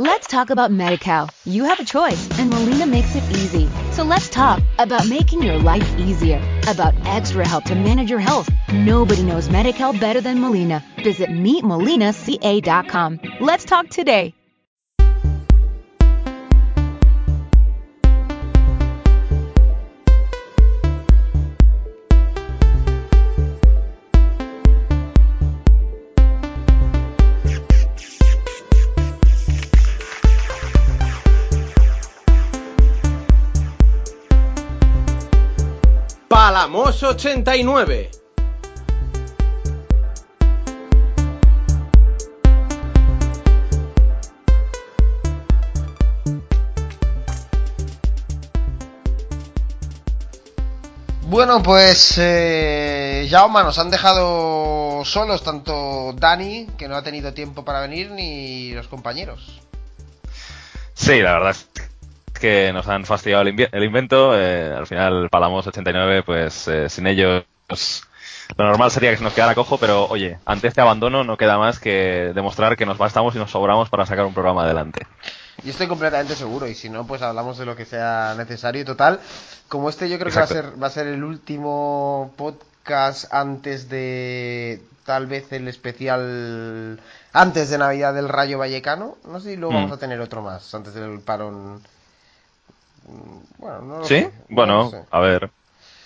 Let's talk about MediCal. You have a choice, and Molina makes it easy. So let's talk about making your life easier, about extra help to manage your health. Nobody knows MediCal better than Molina. Visit meetmolinaca.com. Let's talk today. Palamos 89. Bueno, pues eh, Jaume nos han dejado solos tanto Dani, que no ha tenido tiempo para venir, ni los compañeros. Sí, la verdad es que nos han fastidiado el, el invento. eh, al final, Palamos 89, pues eh, sin ellos lo normal sería que se nos quedara cojo, pero oye, ante este abandono no queda más que demostrar que nos bastamos y nos sobramos para sacar un programa adelante. Yo estoy completamente seguro, y si no, pues hablamos de lo que sea necesario. Y total, como este yo creo que va a, Exacto. ser, va a ser el último podcast antes de tal vez el especial antes de Navidad del Rayo Vallecano. No sé si luego Mm. vamos a tener otro más antes del parón. Bueno, no lo ¿Sí? sé, Bueno, sé. a ver.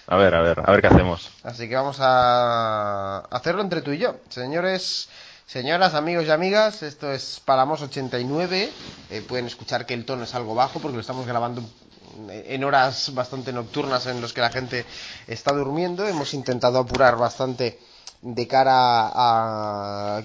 A ver, a ver, a ver qué hacemos. Así que vamos a hacerlo entre tú y yo. Señores, señoras, amigos y amigas, esto es Palamos 89. Eh, pueden escuchar que el tono es algo bajo porque lo estamos grabando en horas bastante nocturnas en los que la gente está durmiendo. Hemos intentado apurar bastante de cara a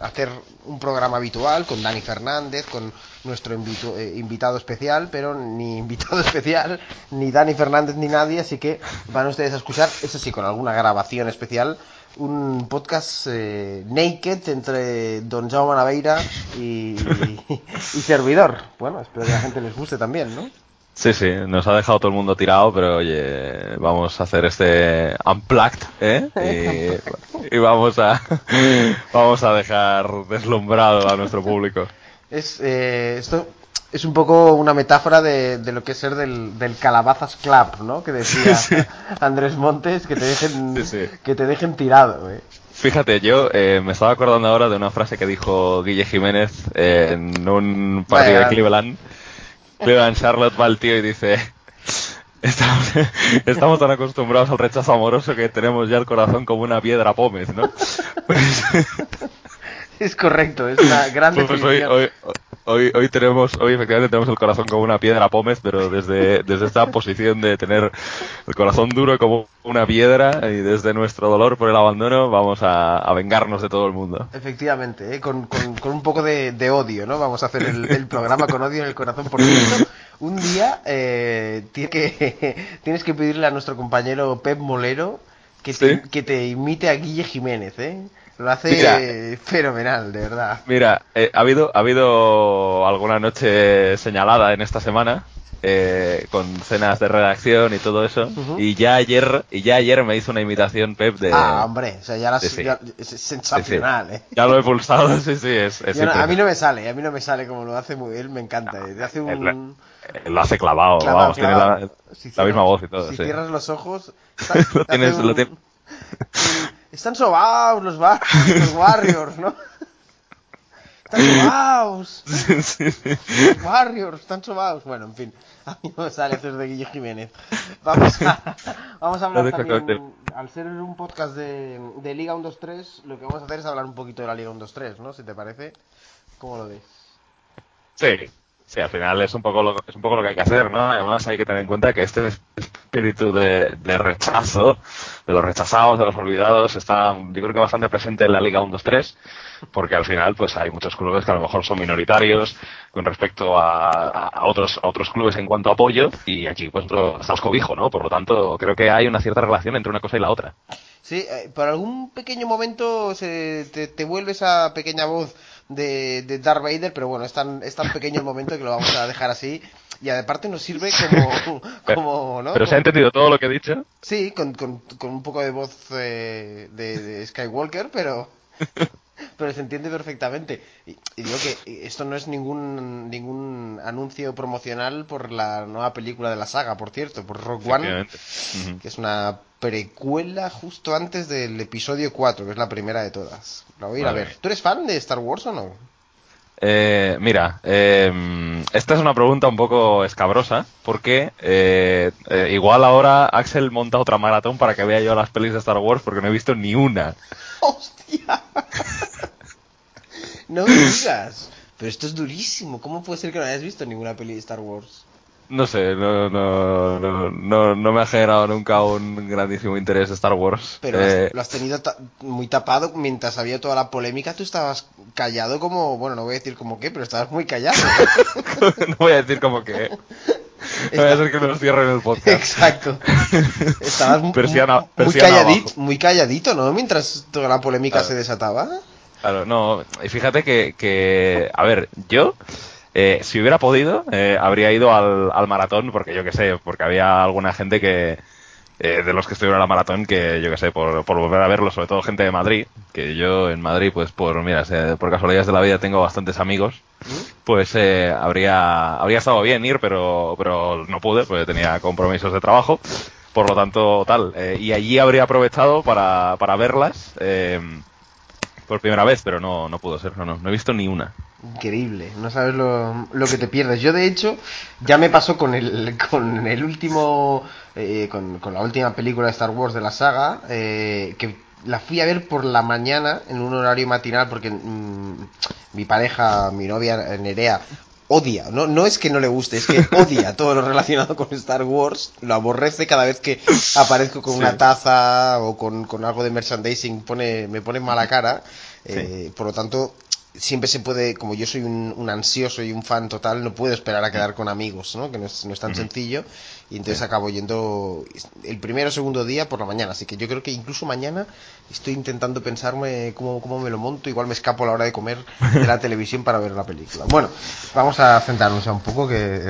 hacer un programa habitual con Dani Fernández, con nuestro invito- eh, invitado especial, pero ni invitado especial, ni Dani Fernández, ni nadie, así que van ustedes a escuchar, eso sí, con alguna grabación especial, un podcast eh, naked entre Don Jaume Naveira y, y servidor. Bueno, espero que a la gente les guste también, ¿no? Sí, sí, nos ha dejado todo el mundo tirado, pero oye, vamos a hacer este unplugged, ¿eh? Y, y vamos a vamos a dejar deslumbrado a nuestro público. Es, eh, esto es un poco una metáfora de, de lo que es ser del, del Calabazas Club, ¿no? Que decía Sí. Andrés Montes, que te dejen, Sí, sí. que te dejen tirado, ¿eh? Fíjate, yo eh, me estaba acordando ahora de una frase que dijo Guille Jiménez eh, en un partido Vaya. de Cleveland. Cleveland Charlotte va al tío y dice, estamos, estamos tan acostumbrados al rechazo amoroso que tenemos ya el corazón como una piedra pómez, ¿no? Pues, Es correcto, es una gran pues hoy, definición. hoy, hoy, hoy tenemos, hoy efectivamente tenemos el corazón como una piedra pómez, pero desde, desde esta posición de tener el corazón duro como una piedra y desde nuestro dolor por el abandono vamos a, a vengarnos de todo el mundo. Efectivamente, ¿eh? con, con- con un poco de, de odio, ¿no? Vamos a hacer el, el programa con odio en el corazón. Por cierto, un día eh, tiene que, tienes que pedirle a nuestro compañero Pep Molero que te, ¿Sí? que te imite a Guille Jiménez, ¿eh? Lo hace Mira. fenomenal, de verdad. Mira, eh, ha habido ha habido alguna noche señalada en esta semana eh, con cenas de redacción y todo eso y ya ayer y ya ayer me hizo una imitación Pep de Ah, hombre, o sea, ya, las- sí, ya- es sensacional, ¿eh? ya lo he pulsado sí sí es, es Yo no- a mí no me sale, a mí no me sale como lo hace muy él, me encanta. eh, Hace un... Eh, lo hace clavado, clavado, vamos tiene clavado. la, Si la cierras- misma voz y todo Si cierras los ojos... Lo tienes- lo Están sobaos los, bar- los Warriors, ¿no? Están sobaos. Sí, sí, sí. Warriors, están sobaos. Bueno, en fin, a mí no me sale hacer de Guille Jiménez. Vamos a, vamos a hablar también, al ser un podcast de, de Liga 1-2-3, lo que vamos a hacer es hablar un poquito de la Liga 1-2-3, ¿no? Si te parece. ¿Cómo lo ves? Sí, sí, al final es un poco lo, es un poco lo que hay que hacer, ¿no? Además hay que tener en cuenta que este espíritu de, rechazo, de los rechazados, de los olvidados, está yo creo que bastante presente en la Liga 1-2-3, porque al final pues hay muchos clubes que a lo mejor son minoritarios con respecto a, otros otros clubes en cuanto a apoyo y aquí pues estamos cobijo, ¿no? Por lo tanto creo que hay una cierta relación entre una cosa y la otra. Sí, eh, por algún pequeño momento se, te, te vuelve esa pequeña voz de, de Darth Vader, pero bueno, es tan, es tan pequeño el momento que lo vamos a dejar así. Y aparte nos sirve como, como ¿no? Pero se ha entendido todo lo que he dicho. Sí, con, con, con un poco de voz eh, de, de Skywalker, pero pero se entiende perfectamente. Y, y digo que esto no es ningún ningún anuncio promocional por la nueva película de la saga, por cierto, por Rock One, que es una precuela justo antes del episodio 4, que es la primera de todas. La voy a ir a ver. ¿Tú eres fan de Star Wars o no? Eh, mira, eh, esta es una pregunta un poco escabrosa, porque eh, eh, igual ahora Axel monta otra maratón para que vea yo las pelis de Star Wars, porque no he visto ni una. ¡Hostia! no me digas. Pero esto es durísimo. ¿Cómo puede ser que no hayas visto ninguna peli de Star Wars? No sé, no, no, no, no, no me ha generado nunca un grandísimo interés Star Wars. Pero Eh, lo has tenido ta- muy tapado mientras había toda la polémica. Tú estabas callado como, bueno, no voy a decir como qué, pero estabas muy callado. no voy a decir como que... No voy a hacer que nos cierren el podcast. Exacto. Estabas Persiana- muy, calladito, abajo. muy calladito, ¿no? Mientras toda la polémica Claro. se desataba. Claro, no, y fíjate que, que a ver, yo, eh, si hubiera podido, eh, habría ido al, al maratón, porque yo qué sé, porque había alguna gente que, eh, de los que estuvieron a la maratón, que yo qué sé, por, por volver a verlo, sobre todo gente de Madrid, que yo en Madrid, pues por, mira, por casualidades de la vida tengo bastantes amigos, pues eh, habría, habría estado bien ir, pero, pero no pude, porque tenía compromisos de trabajo. Por lo tanto, tal. eh, y allí habría aprovechado para, para verlas eh, por primera vez, pero no, no pudo ser. No, no, no he visto ni una. Increíble, no sabes lo, lo que te pierdes. Yo, de hecho, ya me pasó con el, con el último, eh, con, con la última película de Star Wars de la saga, eh, que la fui a ver por la mañana en un horario matinal porque mm, mi pareja, mi novia Nerea, odia, no, no es que no le guste, es que odia todo lo relacionado con Star Wars, lo aborrece cada vez que aparezco con Sí. una taza o con, con algo de merchandising, pone, me pone mala cara. Eh, Por lo tanto, siempre se puede, como yo soy un, un ansioso y un fan total, no puedo esperar a quedar con amigos, ¿no? Que no es, no es tan sencillo. Y entonces acabo yendo el primero o segundo día por la mañana. Así que yo creo que incluso mañana estoy intentando pensarme cómo, cómo me lo monto. Igual me escapo a la hora de comer de la televisión para ver la película. Bueno, vamos a centrarnos ya un poco que...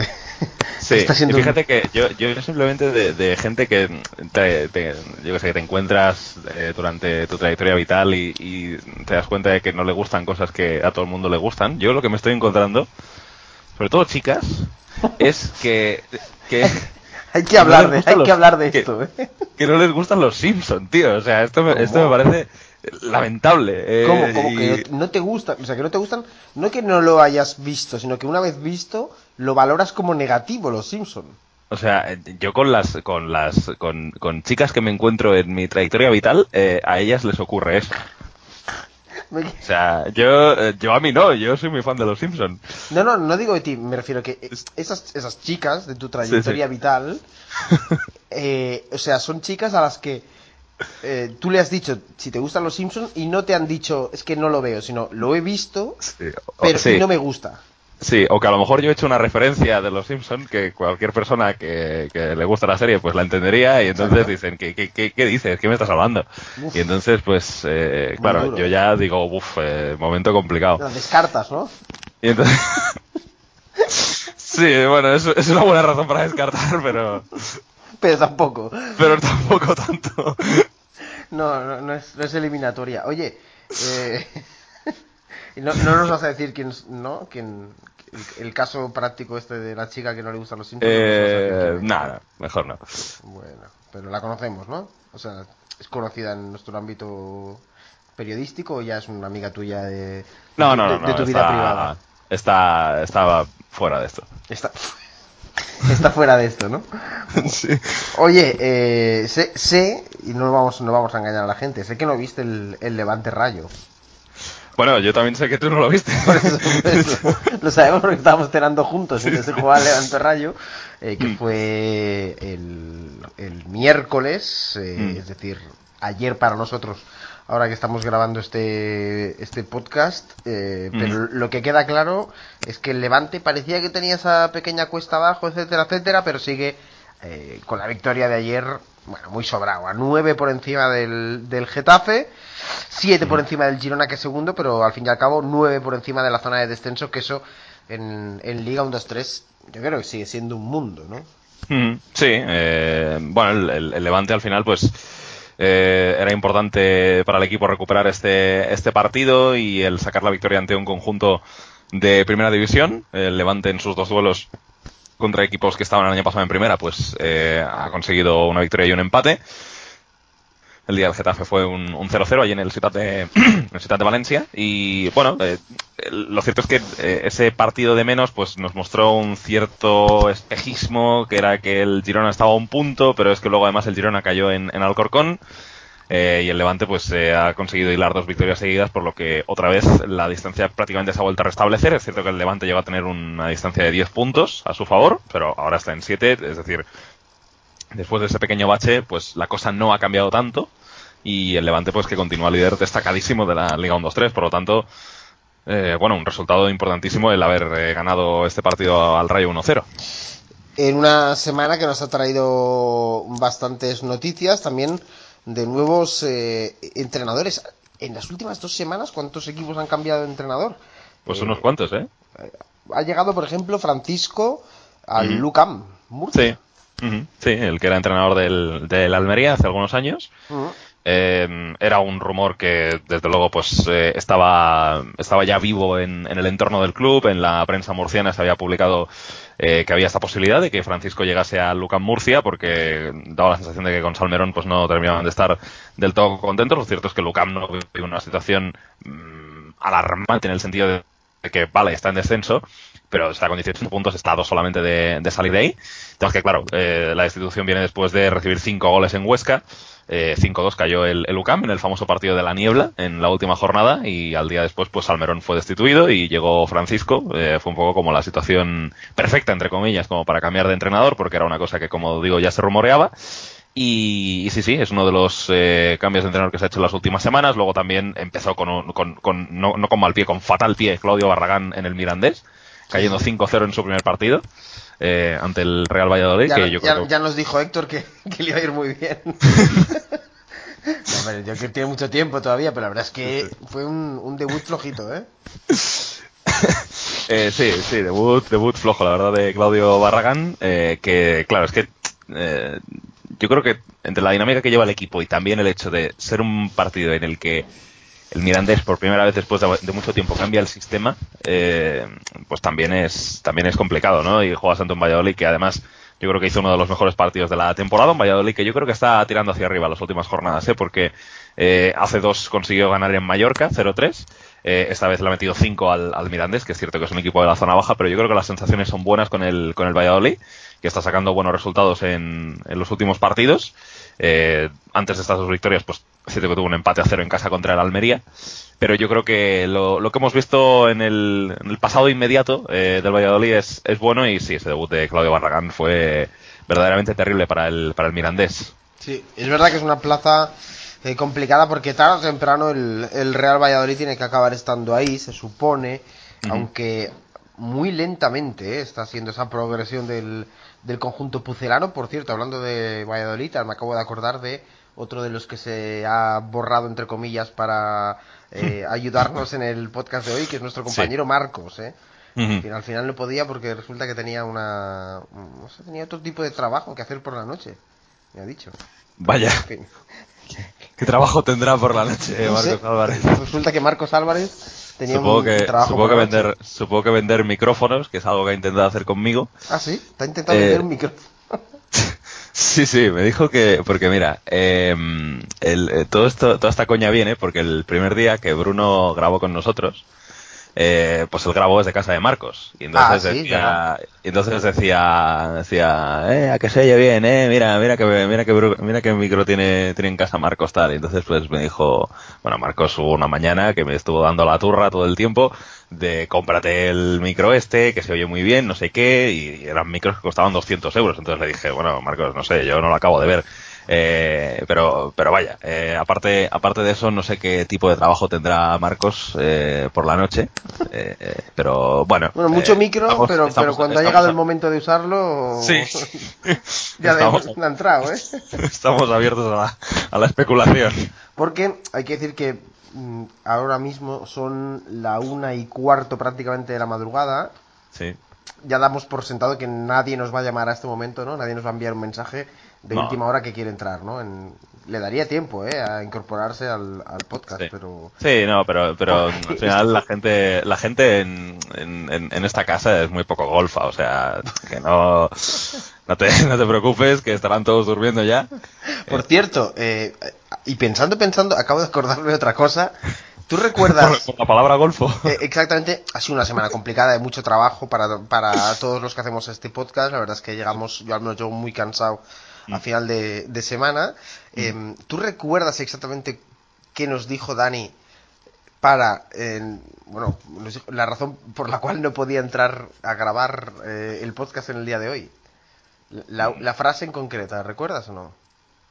Sí, está siendo y un- fíjate que yo, yo simplemente de, de gente que te, te- yo que sé, que te encuentras eh, durante tu trayectoria vital y, y te das cuenta de que no le gustan cosas que a todo el mundo le gustan. Yo lo que me estoy encontrando, sobre todo chicas, es que, que, Hay que hablar de, hay gustan que hablar de que- esto, ¿eh? que no les gustan los Simpsons, tío. O sea, esto me, esto me parece lamentable. eh, ¿Cómo? ¿Cómo y- que no, te gusta? O sea, que no te gustan, no que no lo hayas visto, sino que una vez visto, lo valoras como negativo, los Simpson. O sea, yo con las, con las, con, con chicas que me encuentro en mi trayectoria vital, eh, a ellas les ocurre eso. Me- O sea, yo, eh, yo a mí no, yo soy muy fan de los Simpsons. No, no, no digo de ti, me refiero a que esas, esas chicas de tu trayectoria Sí, sí. vital, eh, o sea, son chicas a las que eh, tú le has dicho si te gustan los Simpsons y no te han dicho es que no lo veo, sino lo he visto, Sí, o- pero no me gusta. Sí, o que a lo mejor yo he hecho una referencia de los Simpsons que cualquier persona que, que le gusta la serie pues la entendería y entonces Exacto. dicen, ¿qué, qué, qué, qué dices? ¿Qué me estás hablando? Uf. Y entonces pues, eh, claro, duro. yo ya digo, uff, momento complicado. Las descartas, ¿no? Y entonces... sí, bueno, es, es una buena razón para descartar, pero, Pero tampoco. pero tampoco tanto. No, no, no es, no es eliminatoria. Oye, eh, no, no nos vas a decir quién, es- ¿no? Quién, el, el caso práctico este de la chica que no le gustan los Simpsons. no Eh, es. nada, mejor no. Bueno, pero la conocemos, ¿no? O sea, es conocida en nuestro ámbito periodístico o ya es una amiga tuya de, No, no, no, de, no, de tu vida está, privada. está, estaba fuera de esto. Está, está fuera de esto, ¿no? sí. Oye, eh, sé, sé, y no vamos, no vamos a engañar a la gente, sé que no viste el, el Levante Rayo. Bueno, yo también sé que tú no lo viste. Por eso, por eso, lo sabemos porque estábamos cenando juntos mientras se jugaba el Levante Rayo, eh, que Mm. fue el, el miércoles, eh, Mm. es decir, ayer para nosotros, ahora que estamos grabando este, este podcast, eh, Mm. pero lo que queda claro es que el Levante parecía que tenía esa pequeña cuesta abajo, etcétera, etcétera, pero sigue eh, con la victoria de ayer, bueno, muy sobrado, a 9 por encima del, del Getafe, 7 por encima del Girona que es segundo, pero al fin y al cabo 9 por encima de la zona de descenso, que eso en, en Liga 1-2-3 yo creo que sigue siendo un mundo, ¿no? Mm, Sí, eh, bueno, el, el- el Levante al final, pues, eh, era importante para el equipo recuperar este, este partido y el sacar la victoria ante un conjunto de primera división. El Levante en sus dos duelos contra equipos que estaban el año pasado en primera, pues eh, ha conseguido una victoria y un empate. El día del Getafe fue un 0-0 allí en el Ciudad de, Ciudad de Valencia. Y bueno, eh, lo cierto es que eh, ese partido de menos pues nos mostró un cierto espejismo, que era que el Girona estaba a un punto, pero es que luego además el Girona cayó en, en Alcorcón. Eh, y el Levante pues eh, ha conseguido hilar dos victorias seguidas, por lo que otra vez la distancia prácticamente se ha vuelto a restablecer. Es cierto que el Levante llegó a tener una distancia de 10 puntos a su favor, pero ahora está en 7, es decir, después de ese pequeño bache, pues la cosa no ha cambiado tanto y el Levante pues que continúa líder destacadísimo de la Liga 1-2-3, por lo tanto, eh, bueno, un resultado importantísimo el haber eh, ganado este partido al Rayo 1-0. En una semana que nos ha traído bastantes noticias, también de nuevos eh, entrenadores. En las últimas dos semanas, ¿cuántos equipos han cambiado de entrenador? Pues unos cuantos, ¿eh? Ha llegado, por ejemplo, Francisco al Lucam, Murcia. Sí. El que era entrenador del, del Almería hace algunos años. Eh, era un rumor que desde luego pues eh, estaba estaba ya vivo en, en el entorno del club en la prensa murciana se había publicado eh, que había esta posibilidad de que Francisco llegase a Lucan Murcia porque daba la sensación de que con Salmerón pues no terminaban de estar del todo contentos lo cierto es que Lucam no vive una situación mm, alarmante en el sentido de que vale está en descenso pero está con 18 puntos, está dos solamente de, salir de ahí. Entonces que claro, eh, la destitución viene después de recibir cinco goles en Huesca. Eh, 5-2 cayó el, el UCAM en el famoso partido de la niebla en la última jornada y al día después pues Salmerón fue destituido y llegó Francisco. Eh, fue un poco como la situación perfecta, entre comillas, como para cambiar de entrenador porque era una cosa que como digo ya se rumoreaba. Y, y sí, sí, es uno de los eh, cambios de entrenador que se ha hecho en las últimas semanas. Luego también empezó con, un- con, con- no, no con mal pie, con fatal pie Claudio Barragán en el Mirandés, cayendo 5-0 en su primer partido eh, ante el Real Valladolid. Ya, que yo ya- creo que- ya nos dijo Héctor que, que le iba a ir muy bien. No, hombre, yo creo que tiene mucho tiempo todavía, pero la verdad es que fue un, un debut flojito, ¿eh? Eh, sí, sí, debut, debut flojo, la verdad, de Claudio Barragán, eh, que claro, es que eh, yo creo que entre la dinámica que lleva el equipo y también el hecho de ser un partido en el que el Mirandés por primera vez después de, mucho tiempo cambia el sistema, eh, pues también es también es complicado, ¿no? Y juega Santo en Valladolid, que además yo creo que hizo uno de los mejores partidos de la temporada, un Valladolid que yo creo que está tirando hacia arriba las últimas jornadas, ¿eh? Porque eh, hace dos consiguió ganar en Mallorca, 0-3. Eh, esta vez le ha metido 5 al, al Mirandés, que es cierto que es un equipo de la zona baja, pero yo creo que las sensaciones son buenas con el, con el Valladolid, que está sacando buenos resultados en, en los últimos partidos. Eh, antes de estas dos victorias, pues cierto que tuvo un empate a cero en casa contra el Almería, pero yo creo que lo, lo que hemos visto en el, en el pasado inmediato eh, del Valladolid es, es bueno y sí, ese debut de Claudio Barragán fue verdaderamente terrible para el, para el Mirandés. Sí, es verdad que es una plaza eh, complicada porque tarde o temprano el, el Real Valladolid tiene que acabar estando ahí, se supone, aunque muy lentamente eh, está haciendo esa progresión del, del conjunto pucelano. Por cierto, hablando de Valladolid, me acabo de acordar de otro de los que se ha borrado, entre comillas, para eh, ayudarnos en el podcast de hoy, que es nuestro compañero Marcos. ¿eh? Al final, al final no podía porque resulta que tenía una no sé, tenía otro tipo de trabajo que hacer por la noche me ha dicho Vaya, En fin. ¿qué trabajo tendrá por la noche No sé. Marcos Álvarez? resulta que Marcos Álvarez tenía Supongo un que, trabajo supongo, por que la noche. vender, supongo que vender micrófonos, que es algo que ha intentado hacer conmigo. ah sí está intentando Eh, vender un micrófono Sí, sí, me dijo que, porque mira, eh, el, eh, todo esto, toda esta coña viene porque el primer día que Bruno grabó con nosotros, eh, pues el grabó desde casa de Marcos. Y entonces Ah, sí, decía, y entonces decía, decía, eh, a que se oye bien, eh, mira, mira que, mira que, mira que micro tiene, tiene en casa Marcos tal. Y entonces pues me dijo, bueno, Marcos hubo una mañana que me estuvo dando la turra todo el tiempo de cómprate el micro este, que se oye muy bien, no sé qué, y eran micros que costaban 200 euros. Entonces le dije, bueno, Marcos, no sé, yo no lo acabo de ver. Eh, pero, pero vaya, eh, aparte, aparte de eso, no sé qué tipo de trabajo tendrá Marcos eh, por la noche. eh, eh, pero bueno. bueno mucho eh, micro estamos- pero estamos- pero cuando ha llegado a- el momento de usarlo Sí. ya Estamos- ha entrado eh Estamos abiertos a la, a la especulación. Porque hay que decir que mm, ahora mismo son la una y cuarto prácticamente de la madrugada Sí. ya damos por sentado que nadie nos va a llamar a este momento, ¿no? Nadie nos va a enviar un mensaje de No. última hora que quiere entrar, ¿no? En- le daría tiempo, ¿eh? A incorporarse al, al podcast, Sí. pero... Sí, no, pero, pero al final la gente, la gente en, en, en- esta casa es muy poco golfa, o sea, que no, no te, no te preocupes, que estarán todos durmiendo ya. Por cierto, eh, y pensando, pensando, acabo de acordarme de otra cosa. ¿Tú recuerdas... Por, por la palabra golfo. Eh, exactamente, ha sido una semana complicada, de mucho trabajo para, para todos los que hacemos este podcast. La verdad es que llegamos, yo al menos yo muy cansado a final de, de semana. Eh, ¿Tú recuerdas exactamente qué nos dijo Dani para, eh, bueno, la razón por la cual no podía entrar a grabar eh, el podcast en el día de hoy? La, la frase en concreta, ¿recuerdas o no?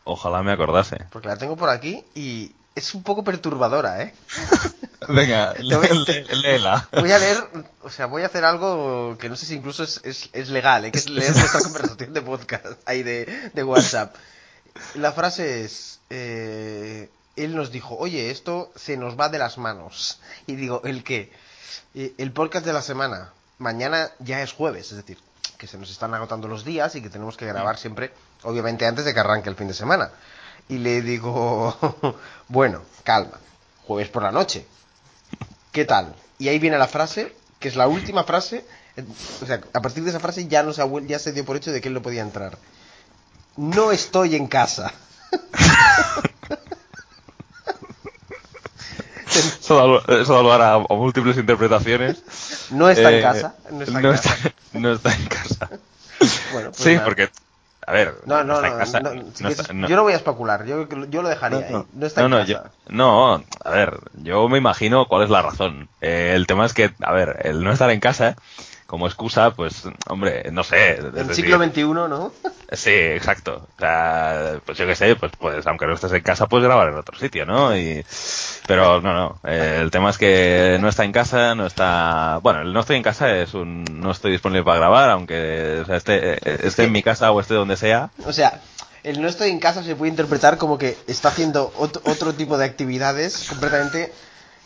Ojalá me acordase. Porque la tengo por aquí y es un poco perturbadora, ¿eh? Venga, léela. Voy a leer, o sea, voy a hacer algo que no sé si incluso es, es, es legal, ¿eh? que es leer nuestra conversación de podcast, ahí de, de WhatsApp. La frase es, eh, él nos dijo, oye, esto se nos va de las manos. Y digo, ¿el qué? El podcast de la semana. Mañana ya es jueves, es decir, que se nos están agotando los días y que tenemos que grabar siempre, obviamente antes de que arranque el fin de semana. Y le digo, bueno, calma, jueves por la noche. ¿Qué tal? Y ahí viene la frase, que es la última frase. O sea, a partir de esa frase ya, no se, ya se dio por hecho de que él no podía entrar. No estoy en casa. Eso da lugar a, múltiples interpretaciones. No está en Eh, casa. No está en no casa. está- no está en casa. Bueno, pues sí, nada. porque, a ver, No, no, no. en casa. no, no si quieres- está- no- Yo no voy a especular. Yo, yo lo dejaría ahí. No está en no, casa. yo- no, a ver, yo me imagino cuál es la razón. Eh, el tema es que, a ver, el no estar en casa, como excusa, pues, hombre, no sé. el siglo XXI, ¿no? Sí, exacto. O sea, pues yo qué sé, pues, pues aunque no estés en casa, puedes grabar en otro sitio, ¿no? Y, pero no, no. eh, el tema es que no está en casa, no está. Bueno, el no estoy en casa es un. No estoy disponible para grabar, aunque o sea, esté, eh, esté en mi casa o esté donde sea. O sea, el no estoy en casa se puede interpretar como que está haciendo ot- otro tipo de actividades completamente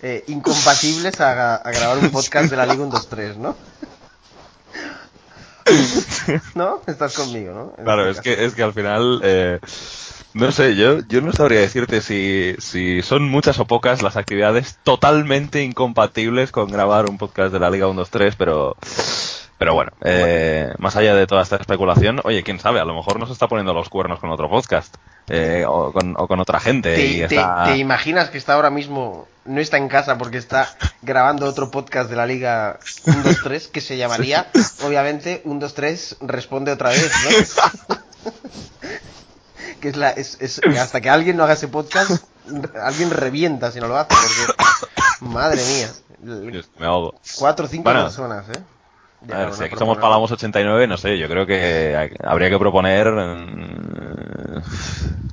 eh, incompatibles a, a grabar un podcast de la Liga 1, 2, 3, ¿no? ¿No? Estás conmigo, ¿no? Claro, este es que, es que al final. eh, no sé, yo, yo no sabría decirte si, si son muchas o pocas las actividades totalmente incompatibles con grabar un podcast de la Liga 1-2-3, pero, pero bueno, eh, más allá de toda esta especulación, oye, quién sabe, a lo mejor nos está poniendo los cuernos con otro podcast, eh, o, con, o con otra gente. y ¿Te, te- está- te imaginas que está ahora mismo, no está en casa porque está grabando otro podcast de la Liga 1, 2, 3 que se llamaría, obviamente, 1, 2, 3 responde otra vez, ¿no? que es la, es, es- hasta que alguien no haga ese podcast, alguien revienta si no lo hace, porque, madre mía, Dios, me ahogo. cuatro o cinco Bueno. personas, ¿eh? Ya, A ver, si aquí somos Palamos 89, no sé, yo creo que hay- habría que proponer. mm,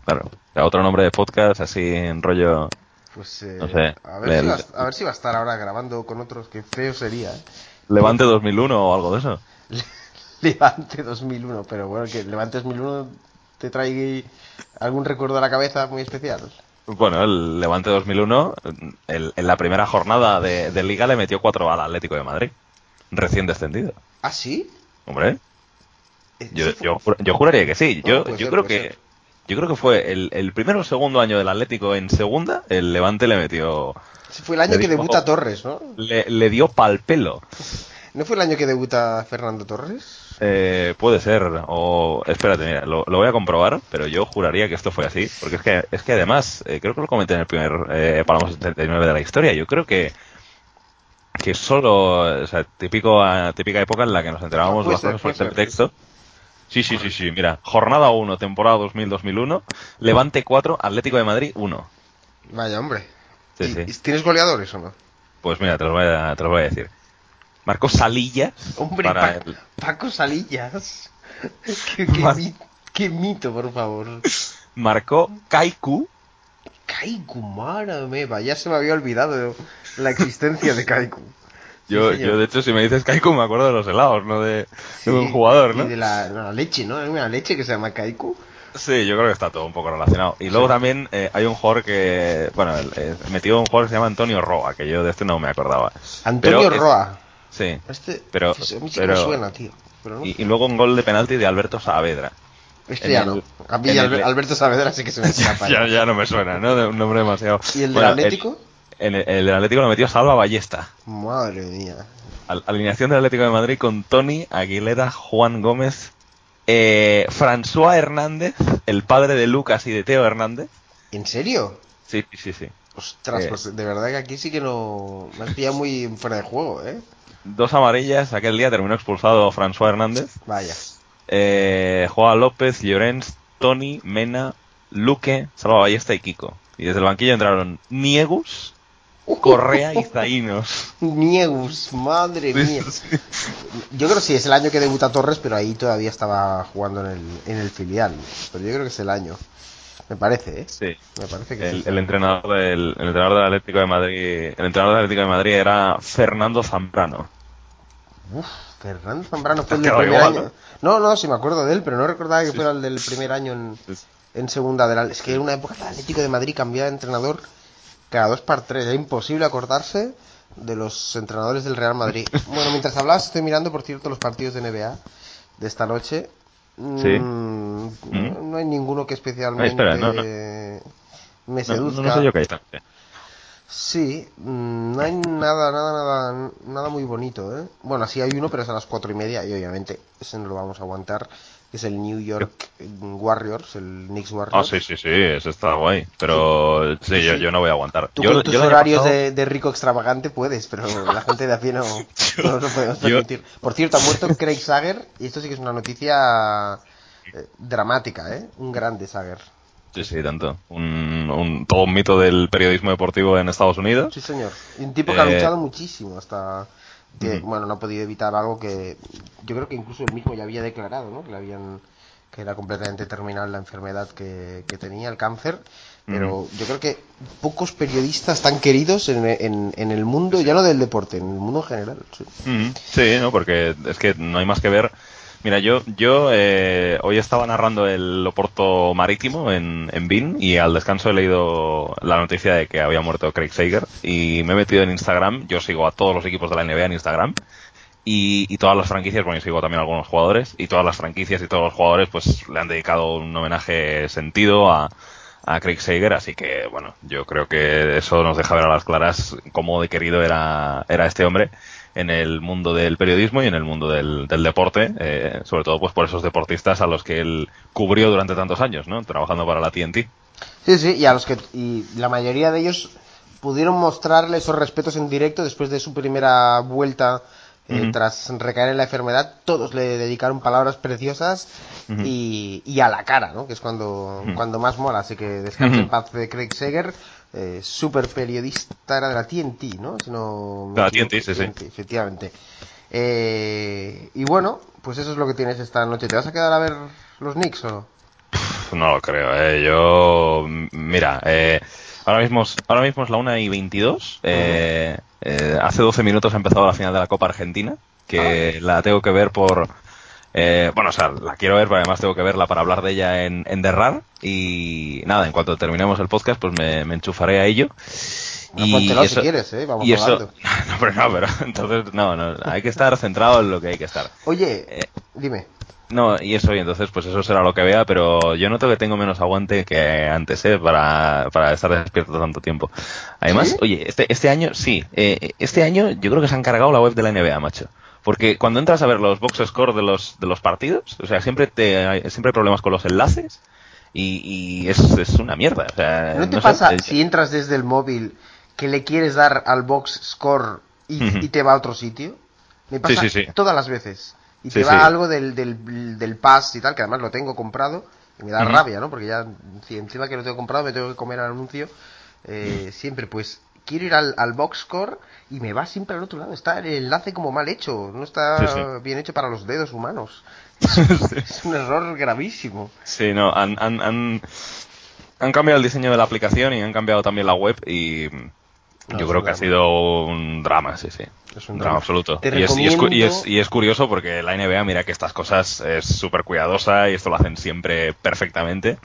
Claro, otro nombre de podcast, así en rollo. Pues, eh, no sé, a, ver si va, a ver si va a estar ahora grabando con otros, que feo sería, ¿eh? Levante 2001 o algo de eso. Levante 2001, pero bueno, que Levante 2001 te trae algún recuerdo a la cabeza muy especial. Bueno, el Levante 2001, el- en la primera jornada de, de Liga le metió 4 al Atlético de Madrid, recién descendido. ¿Ah, sí? Hombre, yo, yo, jur- yo juraría que sí. Yo, yo ser, creo que ser. Yo creo que fue el, el primero o segundo año del Atlético en segunda, el Levante le metió, Ese fue el año que dijo- debuta Torres, ¿no? le, le dio pal pelo. ¿No fue el año que debuta Fernando Torres? Eh, puede ser, o espérate, mira, lo, lo voy a comprobar, pero yo juraría que esto fue así, porque es que, es que además, eh, creo que lo comenté en el primer eh, Palamos 79 de la historia, yo creo que que solo, o sea, típico, ah, típica época en la que nos enterábamos cosas por puede el texto. Sí, sí, sí, sí, mira, jornada 1, temporada 2000-2001, Levante 4, Atlético de Madrid 1. Vaya, hombre. Sí, ¿Y- sí. y ¿Tienes goleadores o no? Pues mira, te los voy a, te los voy a decir. Marcó Salillas Hombre, para Pa- el- Paco Salillas. qué, qué Mar- mi- qué mito, por favor. marcó Kaiku Kaiku, madre ya se me había olvidado la existencia de Kaiku. Yo, Sí, yo, de hecho, si me dices Kaiku, me acuerdo de los helados, no de, de un jugador, ¿no? Y de la, leche, ¿no? Hay una leche que se llama Kaiku. Sí, yo creo que está todo un poco relacionado. Y luego también eh, hay un jugador que, bueno, eh, metió un jugador que se llama Antonio Roa, que yo de este no me acordaba. Antonio Pero es- Roa. Sí. Este, Pero- a mí sí pero- me suena, tío. Pero no Y, luego un gol de penalti de Alberto Saavedra. Este ya el- no. A mí en Alber- el- Alberto Saavedra sí que se me escapa. Ya, ya no me suena, ¿no? De un nombre demasiado. ¿Y el del Atlético? El, el- Atlético lo metió Salva Ballesta. Madre mía. Al- alineación del Atlético de Madrid con Tony, Aguilera, Juan Gómez, eh, François Hernández, el padre de Lucas y de Teo Hernández. ¿En serio? Sí, sí, sí. Ostras, Eh. pues de verdad que aquí sí que no. Me has pillado muy fuera de juego, ¿eh? Dos amarillas, aquel día terminó expulsado François Hernández. Vaya. Eh, Juan López, Llorens, Tony, Mena, Luque, Salva Ballesta y Kiko. Y desde el banquillo entraron Niegus, Correa y Zaínos. Niegus, madre mía. Yo creo que sí, es el año que debuta Torres, pero ahí todavía estaba jugando en el, en el filial. Pero yo creo que es el año. Me parece, ¿eh? Sí. Me parece que El, sí. el entrenador del el entrenador del Atlético de Madrid, el entrenador del Atlético de Madrid era Fernando Zambrano. Uf, Fernando Zambrano fue el del primer igual, año. No, no, sí me acuerdo de él, pero no recordaba que Sí. fuera el del primer año en, Sí. en segunda de la... Es que era una época que el Atlético de Madrid cambiaba de entrenador cada dos par tres. Era imposible acordarse de los entrenadores del Real Madrid. Bueno, mientras hablabas estoy mirando, por cierto, los partidos de NBA de esta noche. Sí. Mm, no, no hay ninguno que especialmente Ay, espera, no, no. me seduzca. no sé yo qué está. Sí, mm, no hay nada, nada, nada, nada muy bonito, ¿eh? Bueno, sí hay uno, pero es a las cuatro y media y obviamente ese no lo vamos a aguantar. Que Es el New York Warriors, el Knicks Ah, Warriors. sí, sí, sí, eso está guay. Pero sí, yo, Sí. yo no voy a aguantar. Tú yo, con tus yo horarios pasado- de, de rico extravagante puedes, pero la gente de a pie no, no lo podemos permitir. Por cierto, ha muerto Craig Sager y esto sí que es una noticia eh, dramática, ¿eh? Un grande Sager. Sí, sí, tanto. Un, un- todo un mito del periodismo deportivo en Estados Unidos. Sí, señor. Un tipo que ha Eh, luchado muchísimo hasta que, bueno, no ha podido evitar algo que yo creo que incluso él mismo ya había declarado, ¿no? Que le habían que era completamente terminal la enfermedad que, que tenía, el cáncer. Pero yo creo que pocos periodistas tan queridos en, en, en el mundo, ya no del deporte, en el mundo en general. sí. Sí, ¿no? Porque es que no hay más que ver. Mira, yo, yo eh, hoy estaba narrando el Oporto Marítimo en, en BIN y al descanso he leído la noticia de que había muerto Craig Sager y me he metido en Instagram. Yo sigo a todos los equipos de la NBA en Instagram y, todas las franquicias, bueno, yo sigo también a algunos jugadores y todas las franquicias y todos los jugadores pues le han dedicado un homenaje sentido a, a Craig Sager, así que bueno, yo creo que eso nos deja ver a las claras cómo de querido era, era este hombre en el mundo del periodismo y en el mundo del, del deporte, eh, sobre todo pues por esos deportistas a los que él cubrió durante tantos años, ¿no? Trabajando para la TNT. Sí, sí, y a los que y la mayoría de ellos pudieron mostrarle esos respetos en directo después de su primera vuelta eh, tras recaer en la enfermedad. Todos le dedicaron palabras preciosas y, y a la cara, ¿no? Que es cuando, cuando más mola. Así que descanse en paz de Craig Sager. Eh, super periodista era de la TNT, ¿no? Si no De la TNT, sí, sí. Efectivamente. Eh, y bueno, pues eso es lo que tienes esta noche. ¿Te vas a quedar a ver los Knicks o no? No lo creo, eh. Yo, mira, eh, ahora mismo, es- ahora mismo es la 1 y 22. eh, eh, hace 12 minutos ha empezado la final de la Copa Argentina, que la tengo que ver por... eh, bueno, o sea, la quiero ver, pero además tengo que verla para hablar de ella en, en Derrar. Y nada, en cuanto terminemos el podcast, pues me, me enchufaré a ello. Bueno, póntelo si quieres, ¿eh? Vamos y eso, no, pero no, pero entonces, no, no, hay que estar centrado en lo que hay que estar. Oye, Eh, dime. no, y eso, y entonces, pues eso será lo que vea, pero yo noto que tengo menos aguante que antes, ¿eh? Para, para estar despierto tanto tiempo. Además, ¿Sí? oye, este, este año, sí, eh, este año yo creo que se han cargado la web de la NBA, macho. Porque cuando entras a ver los box score de los, de los partidos, o sea, siempre te, hay, siempre hay problemas con los enlaces y, y es, es una mierda. O sea, ¿No te pasa eh, si entras desde el móvil que le quieres dar al box score y, te va a otro sitio? Me pasa Sí, sí, sí. todas las veces. Y te va algo del, del, del pass y tal, que además lo tengo comprado y me da rabia, ¿no? Porque ya, si encima que lo tengo comprado, me tengo que comer el anuncio. eh, siempre, pues, quiero ir al, al box score y me va siempre al otro lado. Está el enlace como mal hecho, no está Sí, sí. bien hecho para los dedos humanos. Es un error gravísimo. Sí, no, han, han, han, han cambiado el diseño de la aplicación y han cambiado también la web y No, yo creo que ha sido un drama, sí, sí. Es un drama. drama absoluto. Y es, y, es, y, recomiendo- es, y es curioso porque la NBA, mira que estas cosas es súper cuidadosa y esto lo hacen siempre perfectamente.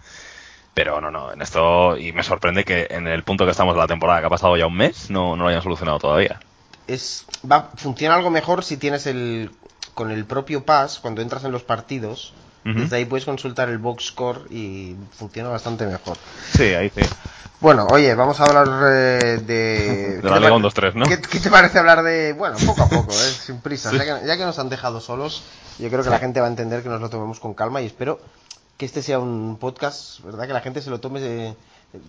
Pero no, no, en esto, y me sorprende que en el punto que estamos de la temporada, que ha pasado ya un mes, no, no lo hayan solucionado todavía. es va funciona algo mejor si tienes el con el propio pass cuando entras en los partidos. Desde ahí puedes consultar el box score y funciona bastante mejor. Sí, ahí sí. Bueno, oye, vamos a hablar eh, de... De ¿qué la Liga pa- 1, 2, 3, ¿no? ¿Qué, qué te parece hablar de... Bueno, poco a poco, ¿eh? sin prisa. Sí. Ya, que, ya que nos han dejado solos, yo creo que la gente va a entender que nos lo tomemos con calma y espero que este sea un podcast, ¿verdad? Que la gente se lo tome eh,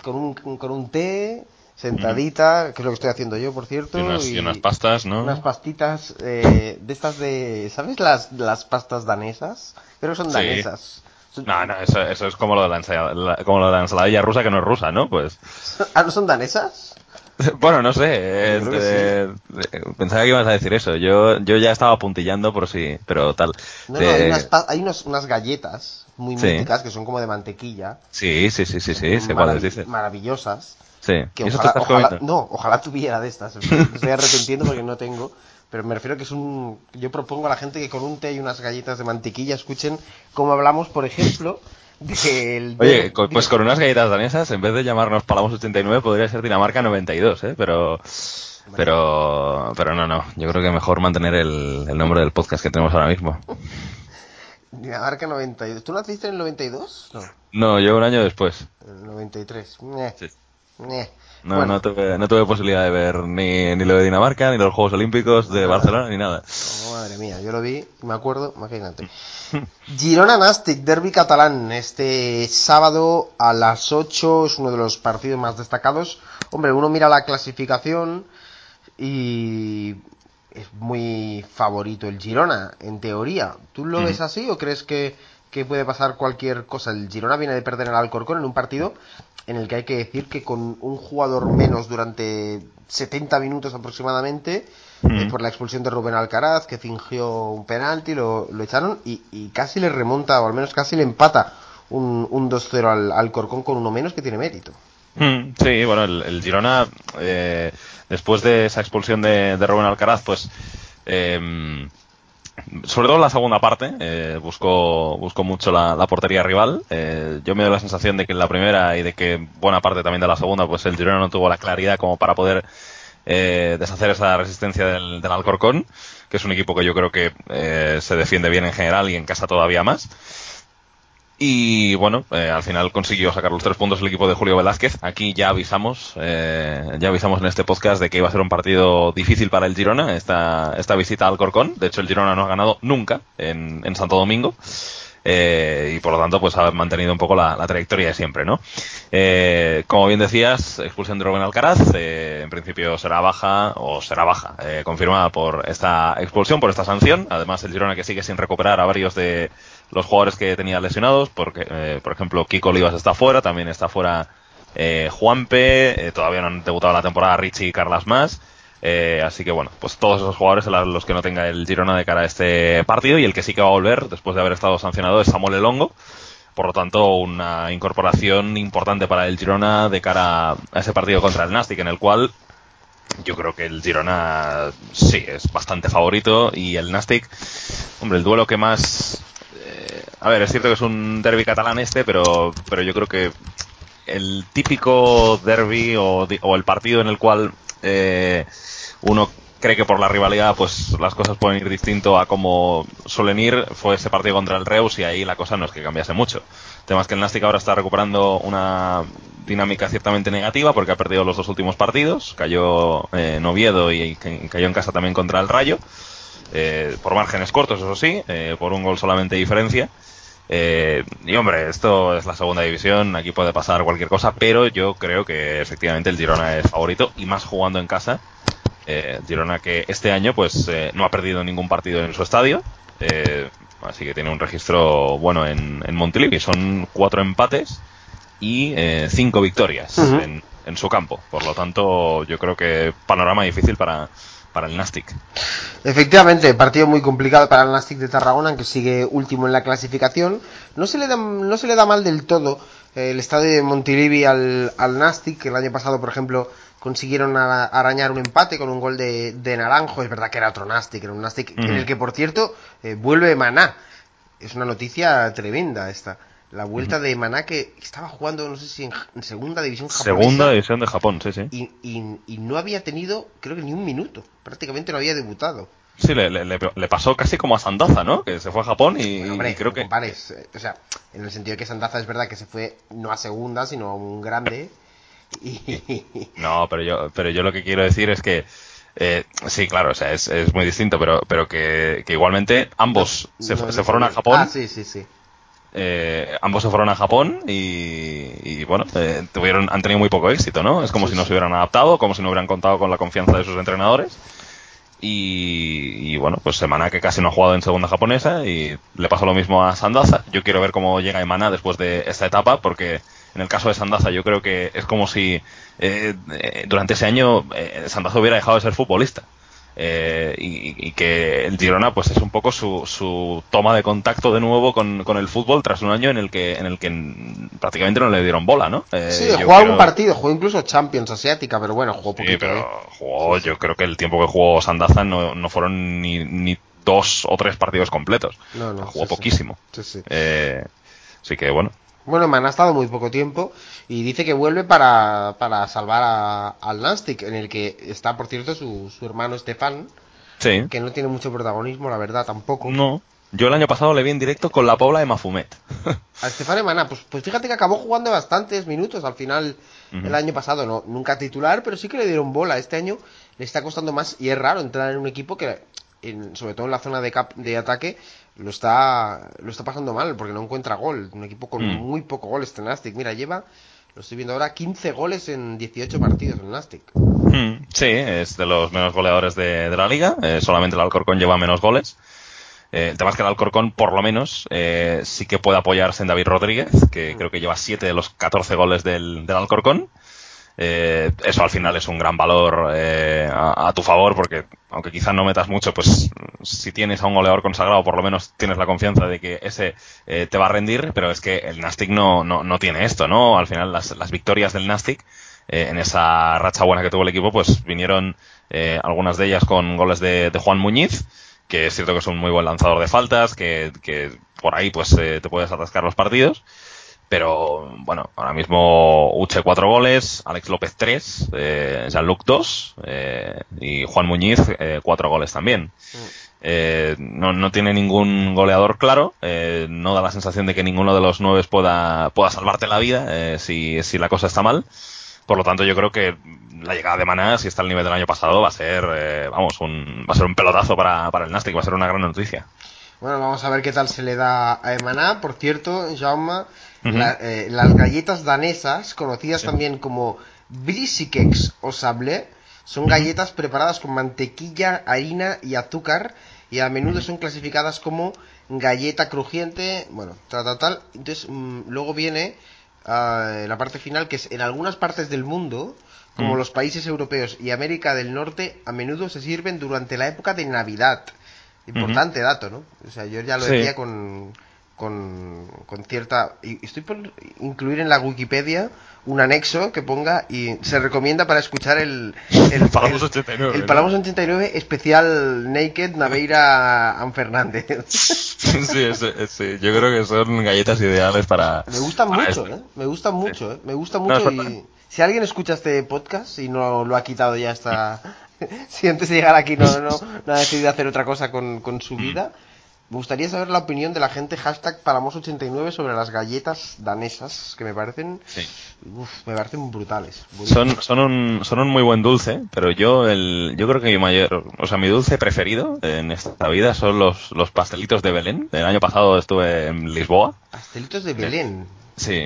con, un, con un té, sentadita, que es lo que estoy haciendo yo, por cierto. Y unas, y unas pastas, ¿no? Unas pastitas eh, de estas de... ¿Sabes las, las pastas danesas? Creo que son danesas. No, no, eso, eso es como lo, de la ensalada, la- como lo de la ensaladilla rusa que no es rusa, ¿no? Pues ¿Ah, no son danesas? bueno, no sé. pensaba que ibas a decir eso. Yo, yo ya estaba puntillando por si, pero tal. No, no, hay, unas, hay unos- unas galletas muy Sí. míticas que son como de mantequilla. Sí, sí, sí, sí, sí, sé marav- cuáles dices. Maravillosas. Sí. Que ¿Y eso ojalá, te estás ojalá- comiendo? no, ojalá tuviera de estas. Estoy arrepintiendo porque no tengo. Pero me refiero que es un. Yo propongo a la gente que con un té y unas galletas de mantequilla escuchen cómo hablamos, por ejemplo, del. Oye, del- pues con unas galletas danesas, en vez de llamarnos Palamos 89, podría ser Dinamarca 92, ¿eh? Pero, pero, pero no, no. Yo creo que mejor mantener el, el nombre del podcast que tenemos ahora mismo. Dinamarca 92. ¿Tú naciste en el 92? No, No, yo un año después. en el 93. Ñe, Sí. No, Bueno. no, tuve, no tuve posibilidad de ver ni, ni lo de Dinamarca, ni los Juegos Olímpicos de Barcelona, ni nada. Oh, madre mía, yo lo vi, me acuerdo, imagínate. Girona Nastic, derby catalán, este sábado a las 8 es uno de los partidos más destacados. Hombre, uno mira la clasificación y es muy favorito el Girona, en teoría. ¿Tú lo ves así o crees que, que puede pasar cualquier cosa? El Girona viene de perder el Alcorcón en un partido en el que hay que decir que con un jugador menos durante 70 minutos aproximadamente, eh, por la expulsión de Rubén Alcaraz, que fingió un penalti, lo, lo echaron y, y casi le remonta, o al menos casi le empata un, un 2-0 al, al Corcón con uno menos que tiene mérito. Sí, bueno, el, el Girona, eh, después de esa expulsión de, de Rubén Alcaraz, pues, eh, sobre todo en la segunda parte, eh, buscó, mucho la, la portería rival. Eh, yo me doy la sensación de que en la primera y de que buena parte también de la segunda, pues el Girona no tuvo la claridad como para poder eh, deshacer esa resistencia del, del Alcorcón, que es un equipo que yo creo que eh, se defiende bien en general y en casa todavía más. Y bueno, eh, al final consiguió sacar los tres puntos el equipo de Julio Velázquez. Aquí ya avisamos, eh, ya avisamos en este podcast de que iba a ser un partido difícil para el Girona, esta, esta visita al Corcón. De hecho, el Girona no ha ganado nunca en, en Santo Domingo. Eh, y por lo tanto, pues ha mantenido un poco la, la trayectoria de siempre, ¿no? Eh, como bien decías, expulsión de Rubén Alcaraz, eh, en principio será baja, o será baja, eh, confirmada por esta expulsión, por esta sanción. Además, el Girona que sigue sin recuperar a varios de los jugadores que tenía lesionados, porque, eh, por ejemplo, Kiko Olivas está fuera, también está fuera eh, Juanpe, eh, todavía no han debutado la temporada Richie y Carlas más. Eh, así que bueno, pues todos esos jugadores los que no tenga el Girona de cara a este partido y el que sí que va a volver después de haber estado sancionado es Samuel Elongo. Por lo tanto, una incorporación importante para el Girona de cara a ese partido contra el Nastic, en el cual yo creo que el Girona sí es bastante favorito y el Nastic, hombre, el duelo que más... a ver, es cierto que es un derby catalán este, pero, pero yo creo que el típico derby o, o el partido en el cual eh, uno cree que por la rivalidad pues las cosas pueden ir distinto a como suelen ir fue ese partido contra el Reus y ahí la cosa no es que cambiase mucho. El tema es que el Nastic ahora está recuperando una dinámica ciertamente negativa porque ha perdido los dos últimos partidos, cayó eh, en Oviedo y ca- cayó en casa también contra el Rayo, eh, por márgenes cortos eso sí, eh, por un gol solamente diferencia. Eh, y hombre, esto es la segunda división, aquí puede pasar cualquier cosa, pero yo creo que efectivamente el Girona es favorito y más jugando en casa. Eh, Girona que este año pues eh, no ha perdido ningún partido en su estadio, eh, así que tiene un registro bueno en, en Montilivi, son cuatro empates y cinco victorias en su campo. Por lo tanto, yo creo que panorama difícil para, para el Nastic. Efectivamente, partido muy complicado para el Nastic de Tarragona, que sigue último en la clasificación. No se le da, no se le da mal del todo eh, el estadio de Montilivi al, al Nastic, que el año pasado, por ejemplo, consiguieron ara- arañar un empate con un gol de, de Naranjo. Es verdad que era otro Nastic, era un Nastic en el que, por cierto, eh, vuelve Maná. Es una noticia tremenda esta. La vuelta de Maná que estaba jugando, no sé si en, en segunda división japonesa. Segunda división de Japón, sí, sí. Y, y- y no había tenido, creo que ni un minuto. Prácticamente no había debutado. Sí, le, le- le- pasó casi como a Sandaza, ¿no? Que se fue a Japón y, Bueno, hombre, y creo no que... compares, eh, o sea, en el sentido de que Sandaza es verdad que se fue no a segunda, sino a un grande. Y, No, pero yo, pero yo lo que quiero decir es que eh, sí, claro, o sea, es, es muy distinto, pero, pero que, que igualmente ambos se, No, se no fueron a. Japón. Ah, sí, sí, sí. Eh, ambos se fueron a Japón y, y, bueno, eh, tuvieron, han tenido muy poco éxito, ¿no? Es como Sí, si no sí. se hubieran adaptado, como si no hubieran contado con la confianza de sus entrenadores. Y, y, bueno, pues Semana que casi no ha jugado en segunda japonesa y le pasó lo mismo a Sandaza. Yo quiero ver cómo llega Emana después de esta etapa porque en el caso de Sandaza yo creo que es como si eh, eh, durante ese año eh, Sandaza hubiera dejado de ser futbolista. Eh, y, y que el Girona pues es un poco su, su toma de contacto de nuevo con, con el fútbol tras un año en el que en el que prácticamente no le dieron bola, ¿no? Eh, Sí, jugó algún creo- partido, jugó incluso Champions Asiática, pero bueno, jugó Sí, poquito. pero ¿eh? jugó, yo creo que el tiempo que jugó Sandaza no, no fueron ni, ni dos o tres partidos completos. No, no, jugó sí, sí. poquísimo. Sí, sí. Eh, así que bueno. Bueno, Man ha estado muy poco tiempo y dice que vuelve para, para salvar a- al Nastic, en el que está, por cierto, su, su hermano Estefan, Sí. que no tiene mucho protagonismo, la verdad, tampoco. No. Yo el año pasado le vi en directo con la Pobla de Mafumet. A Estefan Emana, pues, pues fíjate que acabó jugando bastantes minutos al final el año pasado, no, nunca titular, pero sí que le dieron bola. Este año le está costando más y es raro entrar en un equipo que, en- sobre todo en la zona de, cap- de ataque, lo está, lo está pasando mal porque no encuentra gol. Un equipo con Mm. muy poco gol este Nastic. Mira, lleva, lo estoy viendo ahora, 15 goles en 18 partidos el Nastic. Mm, sí, es de los menos goleadores de, de la liga. Eh, solamente el Alcorcón lleva menos goles. Eh, el tema es que el Alcorcón, por lo menos, eh, sí que puede apoyarse en David Rodríguez, que creo que lleva 7 de los 14 goles del, del Alcorcón. Eh, eso al final es un gran valor eh, a, tu favor, porque aunque quizás no metas mucho, pues si tienes a un goleador consagrado, por lo menos tienes la confianza de que ese eh, te va a rendir, pero es que el Nastic no, no, no tiene esto, ¿no? Al final las, las victorias del Nastic eh, en esa racha buena que tuvo el equipo, pues vinieron eh, algunas de ellas con goles de, de Juan Muñiz, que es cierto que es un muy buen lanzador de faltas, que, que por ahí pues te puedes atascar los partidos. Pero bueno, ahora mismo Uche cuatro goles, Alex López tres, eh, Jean-Luc dos eh, y Juan Muñiz eh, cuatro goles también. Eh, no, no tiene ningún goleador claro, eh, no da la sensación de que ninguno de los nueve pueda, pueda salvarte la vida si, si la cosa está mal. Por lo tanto, yo creo que la llegada de Maná, si está al nivel del año pasado, va a ser, eh, vamos, un, va a ser un pelotazo para, para el Nastic, va a ser una gran noticia. Bueno, vamos a ver qué tal se le da a Emaná. Por cierto, Jaume, La- eh, las galletas danesas, conocidas Sí. también como brisikex o sablé, son galletas preparadas con mantequilla, harina y azúcar y a menudo son clasificadas como galleta crujiente, bueno, tal, tal, tal. Entonces, mm, luego viene ah, la parte final que es en algunas partes del mundo, como Mm. los países europeos y América del Norte, a menudo se sirven durante la época de Navidad. Importante dato, ¿no? O sea, yo ya lo Sí. decía con, con, con cierta... y Estoy por incluir en la Wikipedia un anexo que ponga y se recomienda para escuchar el... El, Palamos el- 89, El ¿no? Palamos 89 especial Naked Naveira An Fernández. sí, es- es- sí, yo creo que son galletas ideales para. Me gustan para mucho. ¿eh? Me gustan mucho, ¿eh? Me gusta mucho y... Si alguien escucha este podcast y no lo ha quitado ya hasta... si antes de llegar aquí no, no, no ha decidido hacer otra cosa con, con Mm. su vida, me gustaría saber la opinión de la gente hashtag Palamos89 sobre las galletas danesas, que me parecen... Sí. uf, me parecen brutales. Son, son, un, son un muy buen dulce, pero yo el, yo creo que mi mayor, o sea, mi dulce preferido en esta vida son los, los pastelitos de Belén. El año pasado estuve en Lisboa. Pastelitos de Belén. Sí,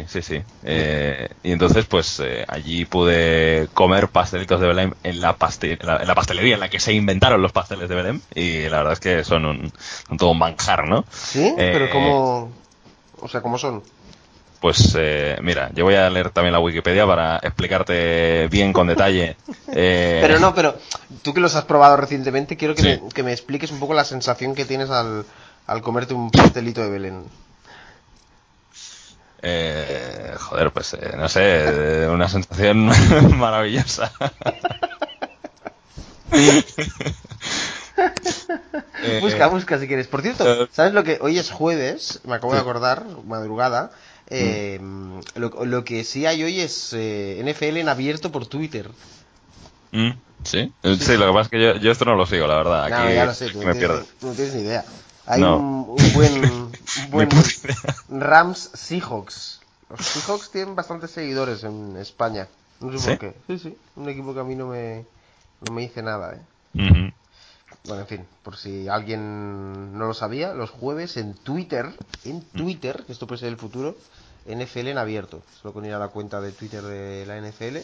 sí, sí. Eh, y entonces, pues eh, allí pude comer pastelitos de Belén en la, paste- en la, en la pastelería en la que se inventaron los pasteles de Belén. Y la verdad es que son, un, son todo un manjar, ¿no? ¿Sí? Eh, Pero como... O sea, ¿cómo son? Pues eh, mira, yo voy a leer también la Wikipedia para explicarte bien con detalle. eh, Pero no, pero tú que los has probado recientemente, quiero que, Sí. me, que me expliques un poco la sensación que tienes al, al comerte un pastelito de Belén. Eh, joder, pues eh, no sé, eh, una sensación maravillosa. Eh, Busca, busca si quieres. Por cierto, eh, ¿sabes lo que? Hoy es jueves, me acabo de acordar, madrugada. Eh, lo, lo que sí hay hoy es NFL en abierto por Twitter. Mm, ¿Sí? Sí, lo que pasa es que yo, yo esto no lo sigo, la verdad. Aquí No, ya lo sé, tú me no, pierdo. tienes, tú no tienes ni idea. Hay No. un, un buen, un buen puta idea. Rams Seahawks. Los Seahawks tienen bastantes seguidores en España. No sé ¿Sí? por qué. Sí, sí. Un equipo que a mí no me, no me dice nada, ¿eh? Bueno, en fin, por si alguien no lo sabía, los jueves en Twitter, en Twitter, que esto puede ser el futuro, NFL en abierto. Solo con ir a la cuenta de Twitter de la NFL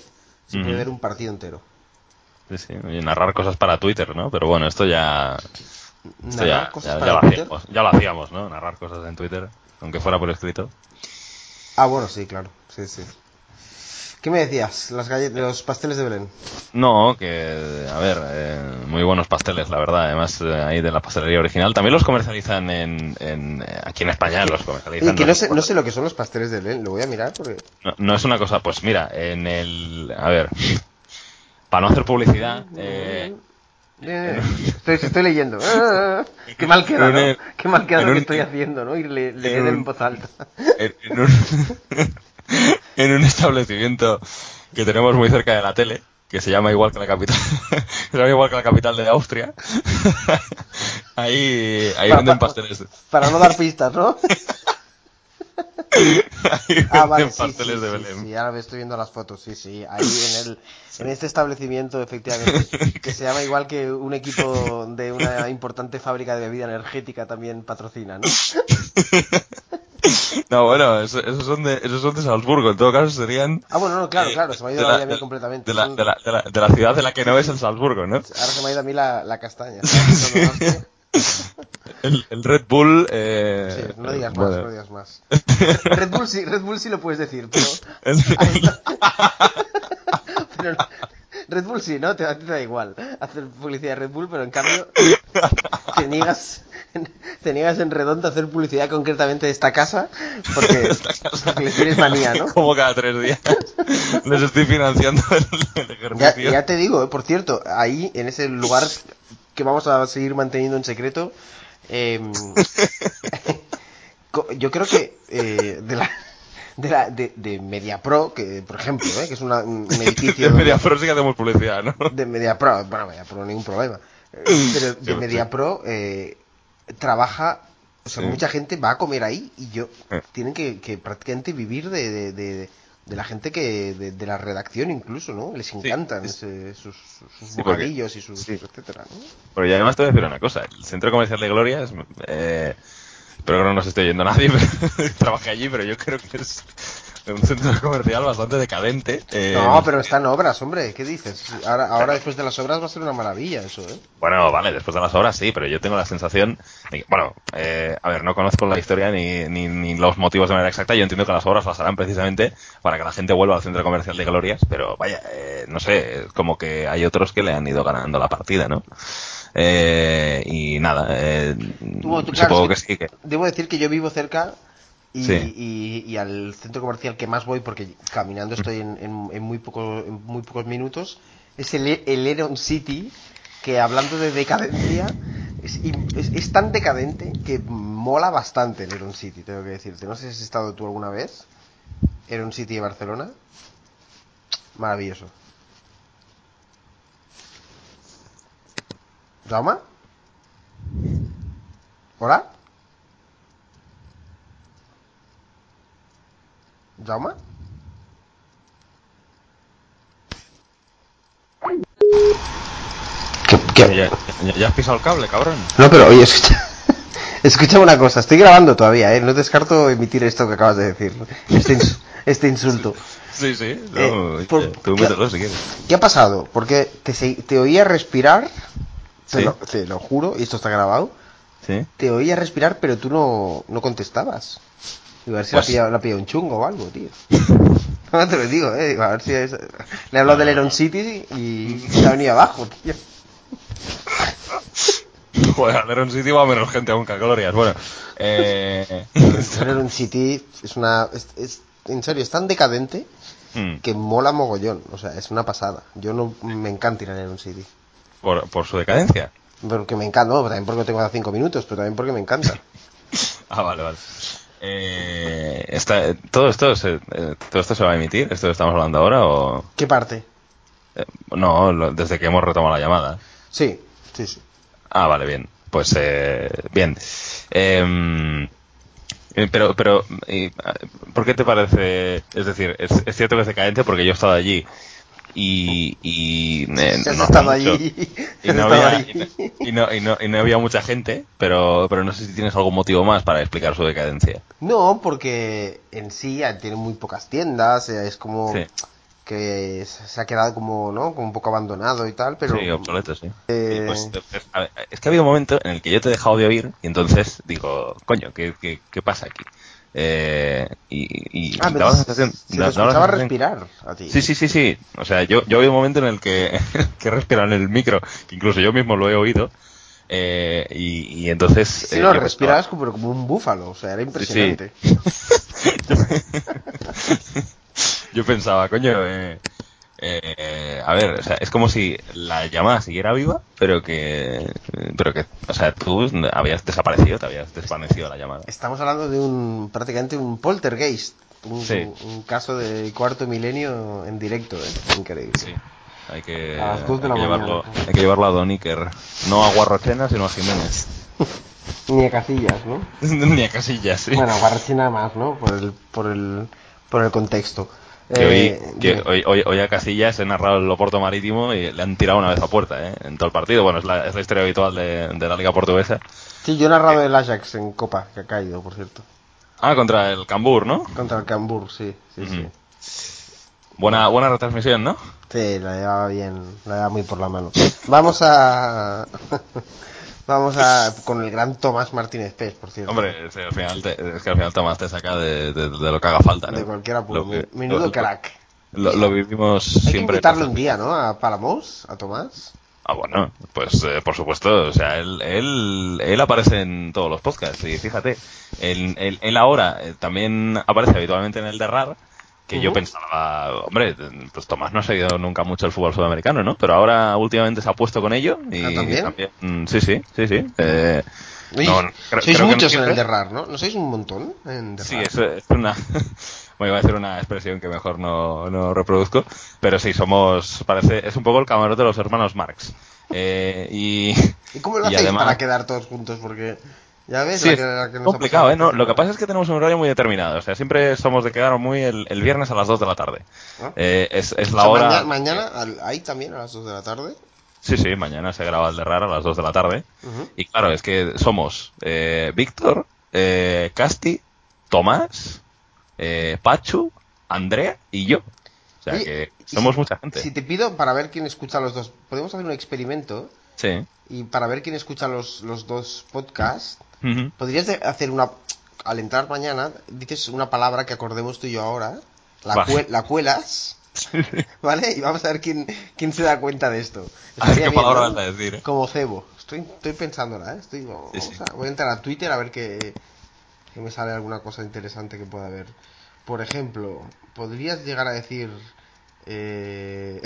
se puede ver un partido entero. Sí, sí. Y narrar cosas para Twitter, ¿no? Pero bueno, esto ya, esto Narrar ya, cosas ya- para ya lo Twitter. hacíamos, ya lo hacíamos, ¿no? Narrar cosas en Twitter, aunque fuera por escrito. Ah, bueno, sí, claro. Sí, sí. ¿Qué me decías? Las los pasteles de Belén. No, que, a ver, eh, muy buenos pasteles, la verdad. Además, eh, ahí de la pastelería original. También los comercializan en, en, eh, aquí en España, los comercializan. Oye, que no sé, no sé lo que son los pasteles de Belén, lo voy a mirar porque... No, no es una cosa, pues mira, en el. A ver. Para no hacer publicidad. Eh, Eh, estoy, estoy leyendo. Ah, qué mal queda, ¿no? Qué mal queda lo que un- estoy haciendo, ¿no? Y le, leer en voz alta. en, en un, en un establecimiento que tenemos muy cerca de la tele, que se llama igual que la capital, se llama igual que la capital de Austria. ahí ahí Pa- venden pa- pasteles. Para no dar pistas, ¿no? Ah, vale, sí, sí, de sí, Belén. sí, ahora me estoy viendo las fotos, sí, sí, ahí en el, en este establecimiento, efectivamente, que se llama igual que un equipo de una importante fábrica de bebida energética también patrocina, ¿no? No, bueno, eso- esos son de esos son de Salzburgo, en todo caso serían Ah, bueno, no, claro, eh, claro, se me ha ido la olla a mí de- completamente. De la, de, la, de, la, la ciudad de la que no es el Salzburgo, ¿no? Ahora se me ha ido a mí la, la castaña. El, el Red Bull. Eh, Sí, no digas más, bueno, no digas más. Red Bull sí, Red Bull sí lo puedes decir, pero... Red Bull sí, ¿no? Te, a ti te da igual hacer publicidad de Red Bull, pero en cambio te niegas, te niegas en redondo a hacer publicidad concretamente de esta casa porque, porque les tienes manía, ¿no? Como cada tres días. Les estoy financiando el, el Ya, ejercicio. ya te digo, eh, por cierto, ahí en ese lugar que vamos a seguir manteniendo en secreto, eh, yo creo que eh, de la de la de, de MediaPro, que por ejemplo, eh, que es una- un, edificio donde- Mediapro sí que hacemos publicidad, ¿no? de MediaPro, bueno, MediaPro ningún problema, Eh, pero de sí. MediaPro eh, trabaja, o sea, Sí. mucha gente va a comer ahí y yo Eh. tienen que, que prácticamente vivir de, de, de- la gente que de, de la redacción incluso, ¿no? Les encantan es- ese- sus, sus Sí, porque- bocadillos y sus sí. etcétera, ¿no? Pero y además te voy a decir una cosa. El centro comercial de Gloria es... Eh, espero que no nos esté oyendo nadie, pero trabajé allí, pero yo creo que es un centro comercial bastante decadente. eh, No, pero están obras, hombre, ¿qué dices? Ahora, ahora después de las obras va a ser una maravilla eso, ¿eh? Bueno, vale, después de las obras sí, pero yo tengo la sensación. de bueno, eh, a ver, no conozco la historia ni, ni, ni los motivos de manera exacta. Yo entiendo que las obras las harán precisamente para que la gente vuelva al centro comercial de Glorias, pero vaya, eh, no sé, es como que hay otros que le han ido ganando la partida, ¿no? Eh, y nada, eh, Tú- tú, claro, supongo que sí, que. Debo decir que yo vivo cerca y, Sí. y- y al centro comercial que más voy, porque caminando estoy en, en- en muy, poco, en muy pocos minutos, es el, el Eron City, que hablando de decadencia, es- es tan decadente que mola bastante el Eron City, tengo que decirte. No sé si has estado tú alguna vez. Eron City de Barcelona. Maravilloso. ¿Jaume? ¿Hola? ¿Jaume? ¿Qué, qué? Ya, ya- ya has pisado el cable, cabrón. No, pero oye, escucha, escucha una cosa, estoy grabando todavía, ¿eh? No descarto emitir esto que acabas de decir, este, ins- este insulto. Sí, sí. No, Eh, por- tú ¿qué- mételo si quieres. ¿Qué ha pasado? Porque te, te oía respirar, te, Sí. lo, te lo juro, y esto está grabado, Sí. te oía respirar, pero tú no, no contestabas. A ver si Pues- la, ha pillado, la ha pillado un chungo o algo, tío. No te lo digo, eh. A ver si es... Le he hablado del Eron City y se ha venido abajo, tío. Joder, al Leron City va menos gente aún que a Glorias. Bueno, eh... El Eron City es una... es- es- en serio, es tan decadente hmm, que mola mogollón. O sea, es una pasada. Yo no me encanta ir a Eron City. por, por su decadencia. Porque me encanta, no, también porque tengo cinco minutos, pero también porque me encanta. Ah, vale, vale. Eh, está, ¿todo, esto se, eh, ¿Todo esto se va a emitir? ¿Esto que estamos hablando ahora o...? ¿Qué parte? eh, no, lo- desde que hemos retomado la llamada. Sí, sí, sí. Ah, vale, bien. Pues eh, bien. Em, eh, pero, pero, ¿por qué te parece? Es decir, es, es cierto que es decadente porque yo he estado allí y, y eh, no mucho. allí. y no, había, allí. y, no, y, no, y no había mucha gente, pero, pero no sé si tienes algún motivo más para explicar su decadencia. No, porque en sí ya tiene muy pocas tiendas, eh, es como Sí. que se ha quedado como, ¿no? Como un poco abandonado y tal, pero... Sí, obsoleto, sí. Eh, pues, ver, es que ha habido un momento en el que yo te he dejado de oír y entonces digo, coño, ¿qué, qué, qué pasa aquí? Eh, y, y, Ah, y me daba la se sensación- te da- daba la escuchaba sensación- respirar a ti. Sí, sí, sí, sí. O sea, yo, yo habido un momento en el que, que he respirado en el micro, que incluso yo mismo lo he oído. eh, y, y entonces. Sí, eh, no, respirabas como, como un búfalo, o sea, era impresionante. Yo pensaba, coño, eh, eh, a ver, o sea, es como si la llamada siguiera viva, pero que, pero que, o sea, tú habías desaparecido, te habías desvanecido la llamada. Estamos hablando de un prácticamente un poltergeist, un, Sí. un caso de cuarto milenio en directo, ¿eh? Increíble. Sí. Hay que, hay llevarlo, hay que llevarlo a Don Iker. No a Guarrochena, sino a Jiménez. Ni a Casillas, ¿no? Ni a Casillas, sí. Bueno, Guarrachina más, ¿no? Por el, por el, por el contexto. Que, Eh, hoy, que dime. hoy, hoy, hoy a Casillas he narrado el Oporto Marítimo y le han tirado una vez a puerta, ¿eh? En todo el partido. Bueno, es la, es la historia habitual de, de la Liga Portuguesa. Sí, yo he narrado el Ajax en Copa, que ha caído, por cierto. Ah, contra el Cambur, ¿no? Contra el Cambur, sí, sí, sí. Ujú. Buena, buena retransmisión, ¿no? Sí, la llevaba bien, la llevaba muy por la mano. Vamos a... Vamos a... con el gran Tomás Martínez Pérez, por cierto. Hombre, es, al final te- es que al final Tomás te saca de, de- de lo que haga falta, ¿no? De cualquier apuro. Que- Menudo lo- crack. Lo, lo vivimos Hay que siempre. invitarlo un día, ¿no? A Palamos, a Tomás. Ah, bueno, pues eh, por supuesto, o sea, él, él, él aparece en todos los podcasts y fíjate, él, él, él ahora eh, también aparece habitualmente en el de RAR, que yo pensaba, hombre, pues Tomás no ha seguido nunca mucho el fútbol sudamericano, ¿no? Pero ahora últimamente se ha puesto con ello y Ah, ¿también? mm, sí, sí, sí, sí. eh, Oye, no, creo- sois creo que no muchos en el de RAR, ¿no? ¿No sois un montón en Sí, Derrar? es, es una. Bueno, iba a decir una expresión que mejor no, no reproduzco, pero sí, somos. Parece. Es un poco el camarote de los hermanos Marx. Eh, y. ¿Y cómo lo y hacéis además- para quedar todos juntos? Porque, ya ves, Sí, la es que, la que nos ha complicado, ¿eh? No, lo que pasa es que tenemos un horario muy determinado. O sea, siempre somos de quedar muy el, el viernes a las 2 de la tarde. ¿Ah? Eh, es, es O la sea, hora. maña- mañana, al- ahí también a las 2 de la tarde. Sí, sí, mañana se graba el de Rara a las 2 de la tarde. Y claro, es que somos eh, Víctor, eh, Casti, Tomás, eh, Pachu, Andrea y yo. O sea Oye, que somos si- mucha gente. Si te pido para ver quién escucha los dos, podemos hacer un experimento Sí. y para ver quién escucha los, los dos podcasts, Podrías hacer una. Al entrar mañana, dices una palabra que acordemos tú y yo ahora, la, cue- la cuelas, ¿vale? Y vamos a ver quién, quién se da cuenta de esto. A ver qué bien, palabra ¿no? vas a decir. ¿eh? Como cebo. Estoy, estoy pensándola, ¿eh? Estoy, vamos Sí, sí. a- voy a entrar a Twitter a ver que, que me sale alguna cosa interesante que pueda haber. Por ejemplo, podrías llegar a decir... Eh...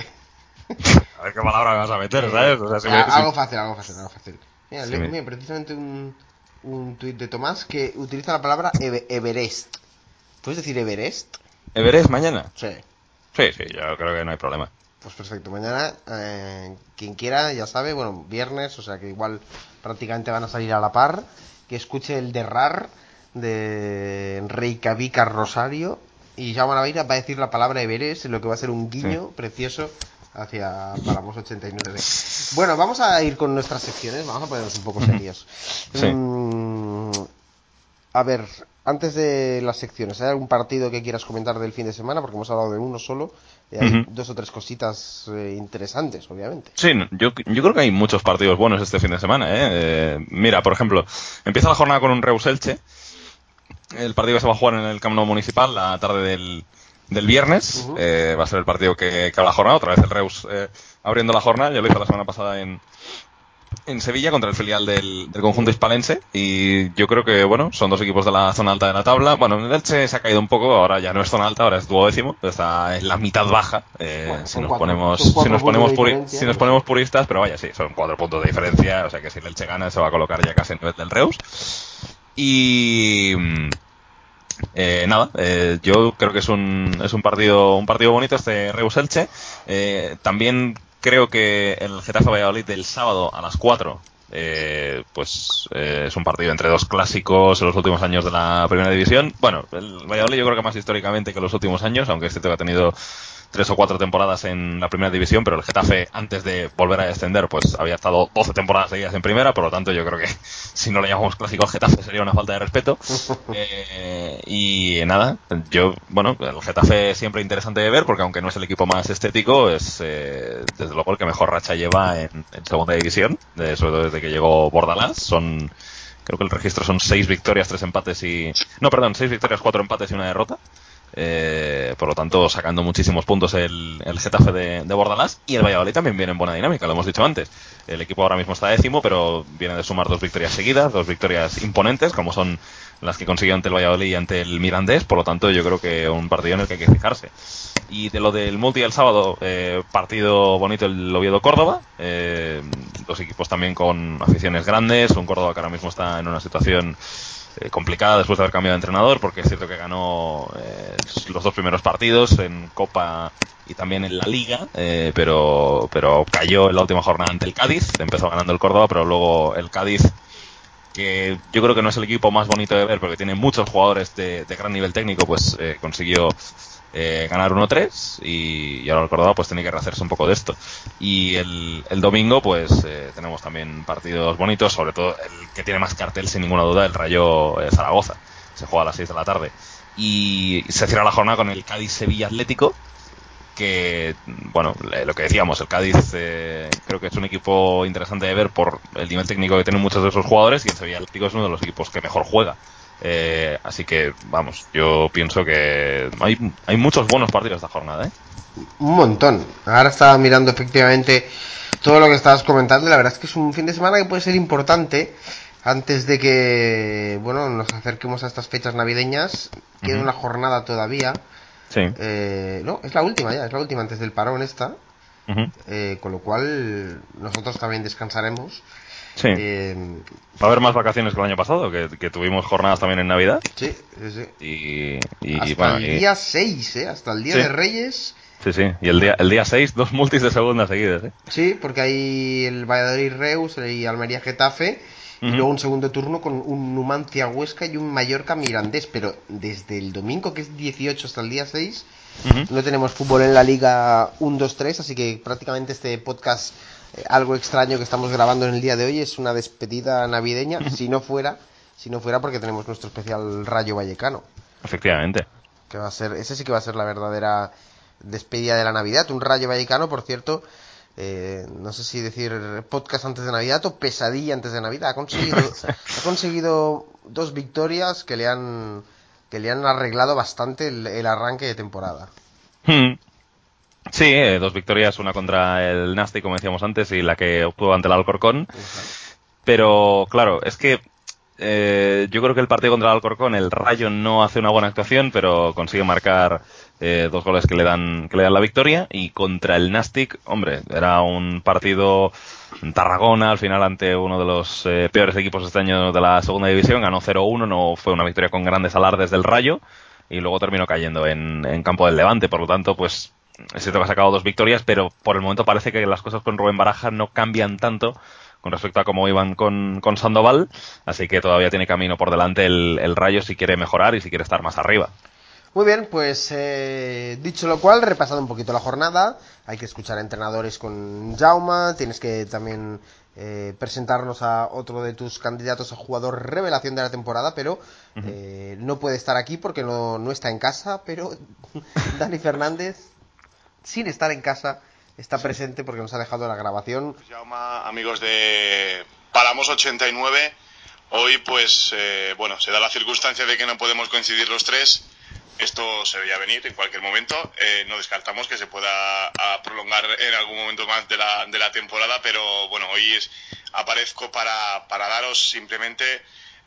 A ver qué palabra me vas a meter, ¿sabes? O sea, si Ah, me- Algo fácil, algo fácil, algo fácil. Mira, Sí, le- me- mira, precisamente un, un tuit de Tomás que utiliza la palabra Eve- Everest. ¿Puedes decir Everest? ¿Everest mañana? Sí. Sí, sí, yo creo que no hay problema. Pues perfecto, mañana eh, quien quiera, ya sabe, bueno, viernes, o sea que igual prácticamente van a salir a la par, que escuche el de RAR de Reykjavik a Rosario y ya van a ir, va a decir la palabra Everest, lo que va a ser un guiño precioso hacia Paramos 89. Bueno, vamos a ir con nuestras secciones, vamos a ponernos un poco serios. Sí. Mm, a ver, antes de las secciones, ¿hay algún partido que quieras comentar del fin de semana? Porque hemos hablado de uno solo. y hay dos o tres cositas eh, interesantes, obviamente. Sí, yo, yo creo que hay muchos partidos buenos este fin de semana. ¿eh? Eh, mira, por ejemplo, empieza la jornada con un Reus Elche. El partido que se va a jugar en el Camp Nou Municipal la tarde del, del viernes. Eh, va a ser el partido que, que abre la jornada. Otra vez el Reus eh, abriendo la jornada. Ya lo hizo la semana pasada en, en Sevilla contra el filial del, del conjunto hispalense. Y yo creo que, bueno, son dos equipos de la zona alta de la tabla. Bueno, el Elche se ha caído un poco. Ahora ya no es zona alta, ahora es duodécimo. Está en la mitad baja. Eh, Bueno, si nos cuatro- ponemos, si nos si nos puristas, pero vaya, sí, son cuatro puntos de diferencia. O sea que si el Elche gana se va a colocar ya casi en nivel del Reus. Y, Eh, nada, eh, yo creo que es un, es un partido un partido bonito este Reus Elche. Eh, también creo que el Getafe Valladolid del sábado a las 4 eh, pues eh, es un partido entre dos clásicos en los últimos años de la primera división. Bueno, el Valladolid yo creo que más históricamente que los últimos años, aunque este ha tenido tres o cuatro temporadas en la primera división, pero el Getafe antes de volver a descender pues había estado 12 temporadas seguidas en primera, por lo tanto yo creo que si no le llamamos clásico al Getafe sería una falta de respeto. Eh, y nada, yo, bueno, el Getafe siempre interesante de ver porque aunque no es el equipo más estético, es eh, desde luego el que mejor racha lleva en, en segunda división, de, sobre todo desde que llegó Bordalás, son creo que el registro son seis victorias, tres empates y... No, perdón, seis victorias, cuatro empates y una derrota. Eh, por lo tanto, sacando muchísimos puntos el, el Getafe de, de, y el Valladolid también viene en buena dinámica, lo hemos dicho antes. El equipo ahora mismo está décimo, pero viene de sumar dos victorias seguidas, dos victorias imponentes, como son las que consiguió ante el Valladolid y ante el Mirandés, por lo tanto yo creo que un partido en el que hay que fijarse. Y de lo del multi el sábado, eh, partido bonito el Oviedo-Córdoba, eh, dos equipos también con aficiones grandes, un Córdoba que ahora mismo está en una situación eh, complicada después de haber cambiado de entrenador, porque es cierto que ganó eh, los dos primeros partidos en Copa y también en la Liga, eh, pero, pero cayó en la última jornada ante el Cádiz, empezó ganando el Córdoba, pero luego el Cádiz, que yo creo que no es el equipo más bonito de ver, porque tiene muchos jugadores de, gran nivel técnico, pues eh, consiguió eh, ganar 1-3 y, y, ahora Córdoba pues tiene que rehacerse un poco de esto. Y el, domingo pues eh, tenemos también partidos bonitos, sobre todo el que tiene más cartel sin ninguna duda, el Rayo Zaragoza. Se juega a las 6 de la tarde. Y se cierra la jornada con el Cádiz-Sevilla Atlético, que, bueno, lo que decíamos, el Cádiz eh, creo que es un equipo interesante de ver por el nivel técnico que tienen muchos de esos jugadores y el Sevilla Atlético es uno de los equipos que mejor juega. Eh, así que, vamos, yo pienso que hay, hay muchos buenos partidos esta jornada, ¿eh? Un montón. Ahora estaba mirando efectivamente todo lo que estabas comentando y la verdad es que es un fin de semana que puede ser importante antes de que, bueno, nos acerquemos a estas fechas navideñas. Queda uh -huh. una jornada todavía. Sí. Eh, no, es la última ya, es la última antes del parón esta. Uh -huh. eh, con lo cual nosotros también descansaremos. Sí. Eh, Va a haber más vacaciones que el año pasado, que, que tuvimos jornadas también en Navidad. Sí, sí, sí. Y, y hasta bueno, el y- día 6, ¿eh? Hasta el día Sí. de Reyes. sí, sí. Y el día, el día 6, dos multis de segunda seguidas, ¿eh? Sí, porque hay el Valladolid Reus y Almería Getafe. Y luego un segundo turno con un Numancia Huesca y un Mallorca Mirandés. Pero desde el domingo, que es 18 hasta el día 6, Ujú. no tenemos fútbol en la Liga 1-2-3. Así que prácticamente este podcast, eh, algo extraño que estamos grabando en el día de hoy, es una despedida navideña. Si no fuera, si no fuera porque tenemos nuestro especial Rayo Vallecano. Efectivamente. Que va a ser, ese sí que va a ser la verdadera despedida de la Navidad. Un Rayo Vallecano, por cierto, eh, no sé si decir podcast antes de Navidad o pesadilla antes de Navidad. Ha conseguido, ha conseguido dos victorias que le han que le han arreglado bastante el, el arranque de temporada. Hmm. Sí, eh, dos victorias, una contra el Nasty, como decíamos antes, y la que obtuvo ante el Alcorcón. Pero claro, es que eh, yo creo que el partido contra el Alcorcón, el Rayo no hace una buena actuación, pero consigue marcar eh, dos goles que le dan que le dan la victoria. Y contra el Nastic, hombre, era un partido en Tarragona, al final ante uno de los eh, peores equipos este año de la segunda división, ganó 0-1, no fue una victoria con grandes alardes del Rayo, y luego terminó cayendo en, en campo del Levante. Por lo tanto, pues es cierto que ha sacado dos victorias, pero por el momento parece que las cosas con Rubén Baraja no cambian tanto con respecto a cómo iban con, con Sandoval, así que todavía tiene camino por delante el, el Rayo si quiere mejorar y si quiere estar más arriba. Muy bien, pues eh, dicho lo cual, repasado un poquito la jornada, hay que escuchar a entrenadores con Jauma, tienes que también eh, presentarnos a otro de tus candidatos a jugador revelación de la temporada, pero eh, no puede estar aquí porque no, no está en casa, pero Dani Fernández, sin estar en casa, está presente porque nos ha dejado la grabación. Jauma, amigos de Palamos 89. Hoy, pues, eh, bueno, se da la circunstancia de que no podemos coincidir los tres. Esto se veía venir en cualquier momento. Eh, no descartamos que se pueda a, prolongar en algún momento más de la, de la temporada, pero bueno, hoy es, aparezco para, para daros simplemente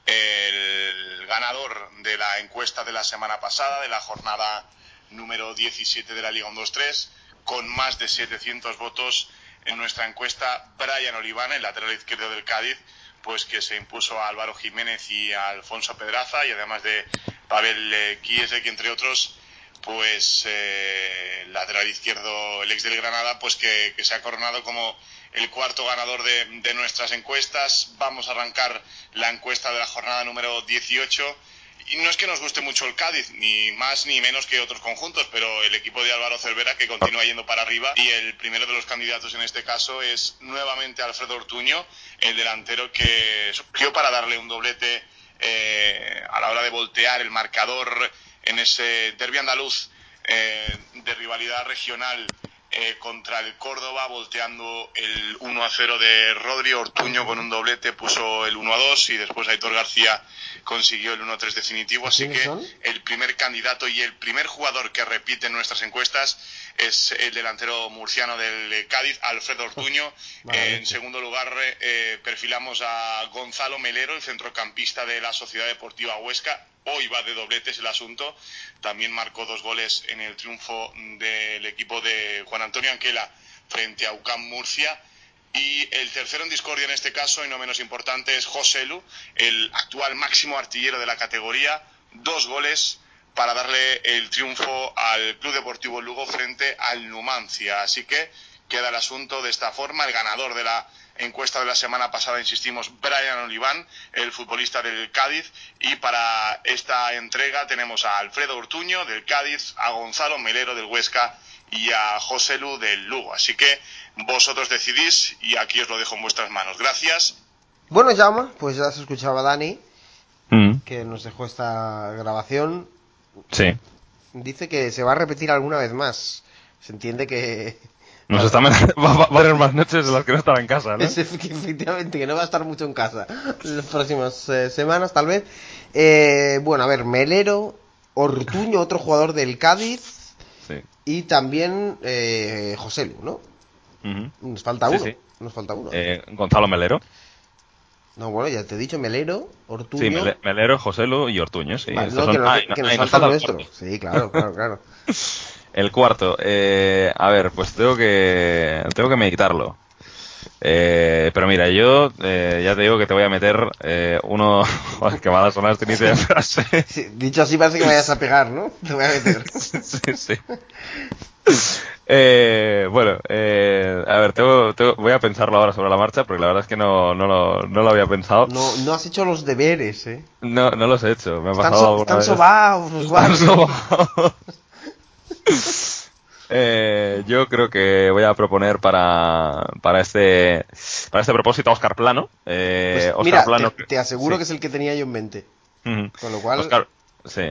el ganador de la encuesta de la semana pasada, de la jornada número 17 de la Liga 1-2-3, con más de 700 votos en nuestra encuesta, Brian Oliván, el lateral izquierdo del Cádiz, pues que se impuso a Álvaro Jiménez y a Alfonso Pedraza, y además de Pavel Kiesek, entre otros, pues eh, lateral izquierdo, el ex del Granada, pues que, se ha coronado como el cuarto ganador de, de, nuestras encuestas. Vamos a arrancar la encuesta de la jornada número 18 y no es que nos guste mucho el Cádiz, ni más ni menos que otros conjuntos, pero el equipo de Álvaro Cervera que continúa yendo para arriba y el primero de los candidatos en este caso es nuevamente Alfredo Ortuño, el delantero que surgió para darle un doblete eh, a la hora de voltear el marcador en ese derbi andaluz eh, de rivalidad regional eh, contra el Córdoba, volteando el 1 a 0 de Rodri Ortuño con un doblete, puso el 1 a 2 y después Aitor García consiguió el 1 a 3 definitivo. Así que el primer candidato y el primer jugador que repite en nuestras encuestas es el delantero murciano del Cádiz, Alfredo Ortuño. en segundo lugar, eh, perfilamos a Gonzalo Melero, el centrocampista de la Sociedad Deportiva Huesca hoy va de dobletes el asunto. También marcó dos goles en el triunfo del equipo de Juan Antonio Anquela frente a UCAM Murcia. Y el tercero en discordia en este caso, y no menos importante, es José Lu, el actual máximo artillero de la categoría. Dos goles para darle el triunfo al Club Deportivo Lugo frente al Numancia. Así que queda el asunto de esta forma. El ganador de la encuesta de la semana pasada, insistimos, Brian Oliván, el futbolista del Cádiz. Y para esta entrega tenemos a Alfredo Ortuño del Cádiz, a Gonzalo Melero del Huesca y a José Lu del Lugo. Así que vosotros decidís y aquí os lo dejo en vuestras manos. Gracias. Bueno, llama, pues ya se escuchaba Dani, mm. que nos dejó esta grabación. Sí. Dice que se va a repetir alguna vez más. Se entiende que nos está va, a tener más noches de las que no estaba en casa, ¿no? efectivamente, que no va a estar mucho en casa las próximas eh, semanas, tal vez. Eh, bueno, a ver, Melero, Ortuño, otro jugador del Cádiz. Sí. Y también eh, José Lu, ¿no? Nos falta uno. Nos falta uno. Eh, Gonzalo Melero. No, bueno, ya te he dicho Melero, Ortuño. Sí, Melero, José Lu y Ortuño, sí. no, que, nos, que nos falta nuestro. Sí, claro, claro, claro. El cuarto, eh, a ver, pues tengo que tengo que meditarlo. Eh, pero mira, yo eh, ya te digo que te voy a meter eh, uno que va a sonar este inicio de frase. dicho así parece que me vayas a pegar, ¿no? Te voy a meter. sí, sí. Eh, bueno, eh, a ver, tengo, voy a pensarlo ahora sobre la marcha porque la verdad es que no, no, lo, no lo había pensado. No, no has hecho los deberes, ¿eh? No, no los he hecho. Me ha pasado so, están sobados los Eh, yo creo que voy a proponer para, para este para este propósito a Oscar Plano. Eh, pues mira, Plano, te, aseguro que es el que tenía yo en mente. Con lo cual. sí,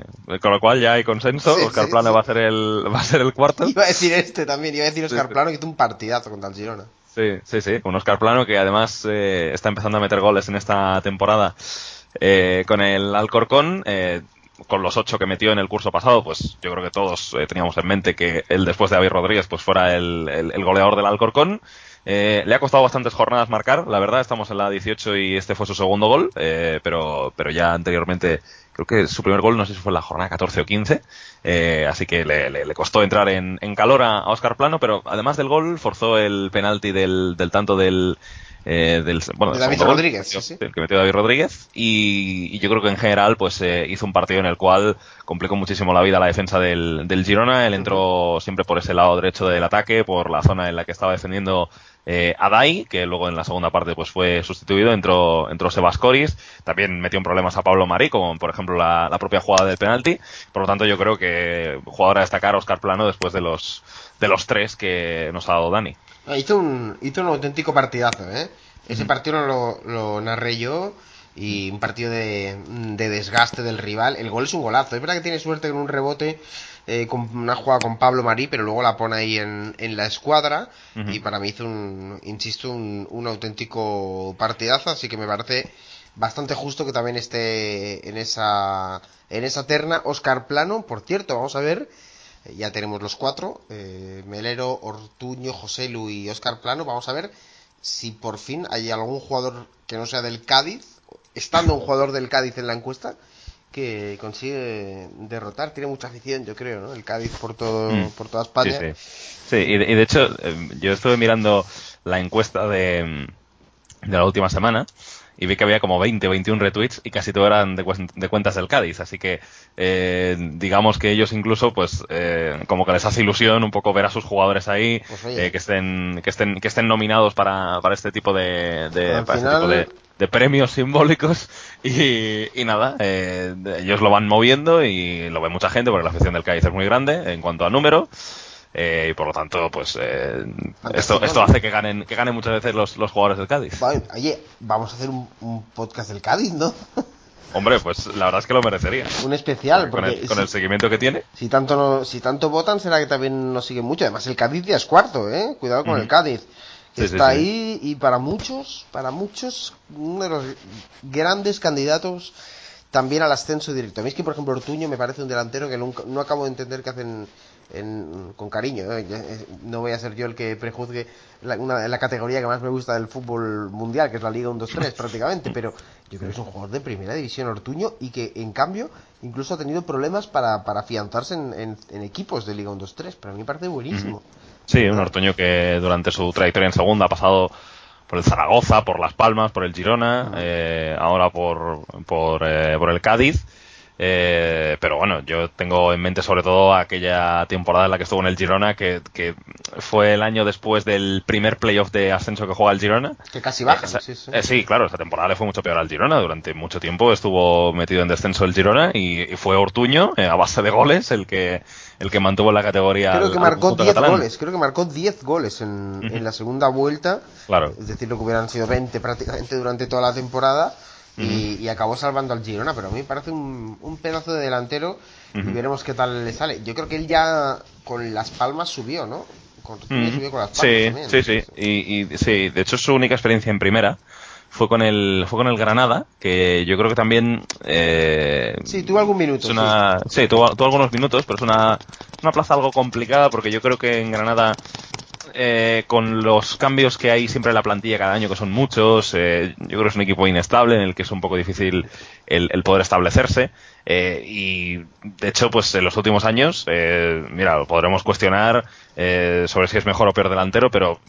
con lo cual ya hay consenso. Oscar Plano va a ser el va a ser el cuarto. Iba a decir este también. Iba a decir Oscar Plano que hizo un partidazo contra el Girona. Sí, sí, sí. Con Oscar Plano que además eh, está empezando a meter goles en esta temporada. Eh, con el Alcorcón, eh, con los ocho que metió en el curso pasado, pues yo creo que todos eh, teníamos en mente que él después de David Rodríguez pues fuera el, el, goleador del Alcorcón. Eh, le ha costado bastantes jornadas marcar, la verdad, estamos en la 18 y este fue su segundo gol, eh, pero, pero ya anteriormente creo que su primer gol no sé si fue en la jornada 14 o 15, así que le, le, costó entrar en, en calor a, Oscar Plano, pero además del gol forzó el penalti del, del tanto del eh, del bueno, de David Rodríguez, el que metió David Rodríguez y, yo creo que en general pues eh, hizo un partido en el cual complicó muchísimo la vida la defensa del, del Girona, él entró siempre por ese lado derecho del ataque, por la zona en la que estaba defendiendo eh, Adai, que luego en la segunda parte pues fue sustituido, entró, entró Sebas Coris, también metió en problemas a Pablo Marí, como por ejemplo la, la propia jugada del penalti, por lo tanto yo creo que jugador a destacar Oscar Plano después de los, de los tres que nos ha dado Dani. Ah, hizo un, hizo un auténtico partidazo, ¿eh? Ese partido lo, lo narré yo y un partido de, de, desgaste del rival. El gol es un golazo. Es verdad que tiene suerte con un rebote, eh, con una jugada con Pablo Marí, pero luego la pone ahí en, en la escuadra. Y para mí hizo un, insisto, un, un, auténtico partidazo. Así que me parece bastante justo que también esté en esa, en esa terna. Oscar Plano, por cierto, vamos a ver ya tenemos los cuatro, eh, Melero, Ortuño, José Lu y Oscar Plano. Vamos a ver si por fin hay algún jugador que no sea del Cádiz, estando un jugador del Cádiz en la encuesta, que consigue derrotar. Tiene mucha afición, yo creo, ¿no? El Cádiz por todo, mm. por toda España. Sí, sí. y, de, hecho, eh, yo estuve mirando la encuesta de de la última semana y vi que había como 20 o 21 retweets y casi todo eran de, de cuentas del Cádiz. Así que eh, digamos que ellos incluso, pues, eh, como que les hace ilusión un poco ver a sus jugadores ahí, pues eh, que estén, que estén, que estén nominados para, para este tipo de, de, para este tipo de, de, premios simbólicos y, y nada, eh, ellos lo van moviendo y lo ve mucha gente porque la afición del Cádiz es muy grande en cuanto a número. Eh, y por lo tanto, pues eh, esto, esto hace que ganen, que ganen muchas veces los, los jugadores del Cádiz. oye, vamos a hacer un, un podcast del Cádiz, ¿no? Hombre, pues la verdad es que lo merecería. Un especial, porque, con, el, con el, seguimiento que tiene. Si tanto no, si tanto votan, será que también nos siguen mucho. Además, el Cádiz ya es cuarto, ¿eh? Cuidado con mm. el Cádiz. Que sí, está sí, ahí y para muchos, para muchos, uno de los grandes candidatos también al ascenso directo. A mí es que, por ejemplo, Ortuño me parece un delantero que nunca, no acabo de entender que hacen en, con cariño. ¿eh? No voy a ser yo el que prejuzgue la, una, la categoría que más me gusta del fútbol mundial, que es la Liga 1-2-3 prácticamente, pero yo creo que es un jugador de primera división Ortuño y que en cambio incluso ha tenido problemas para, para afianzarse en, en, en equipos de Liga 1-2-3, pero a mí me parece buenísimo. Sí, un Ortuño que durante su trayectoria en segunda ha pasado por el Zaragoza, por Las Palmas, por el Girona, eh, ahora por, por, eh, por el Cádiz eh, pero bueno, yo tengo en mente sobre todo aquella temporada en la que estuvo en el Girona, que, que fue el año después del primer playoff de ascenso que juega el Girona. Que casi baja. Eh, sí, sí. Eh, sí, claro, esa temporada le fue mucho peor al Girona. Durante mucho tiempo estuvo metido en descenso el Girona y, y fue Ortuño, eh, a base de goles, el que el que mantuvo la categoría. Creo que marcó 10 goles, creo que marcó 10 goles en, uh -huh. en la segunda vuelta. Claro. Es decir, lo que hubieran sido 20 prácticamente durante toda la temporada y, y, acabó salvando al Girona, pero a mí me parece un, un pedazo de delantero uh -huh. y veremos qué tal le sale. Yo creo que él ya con las palmas subió, ¿no? Con, uh -huh. subió con las palmas sí, también. Sí, sí, y, y, sí, de hecho su única experiencia en primera. Fue con el fue con el Granada, que yo creo que también eh, sí tuvo algún minuto. Es una, sí, sí tuvo, tuvo, algunos minutos, pero es una, una plaza algo complicada porque yo creo que en Granada eh, con los cambios que hay siempre en la plantilla cada año, que son muchos, eh, yo creo que es un equipo inestable en el que es un poco difícil el, el poder establecerse. Eh, y de hecho, pues en los últimos años, eh, mira, lo podremos cuestionar eh, sobre si es mejor o peor delantero, pero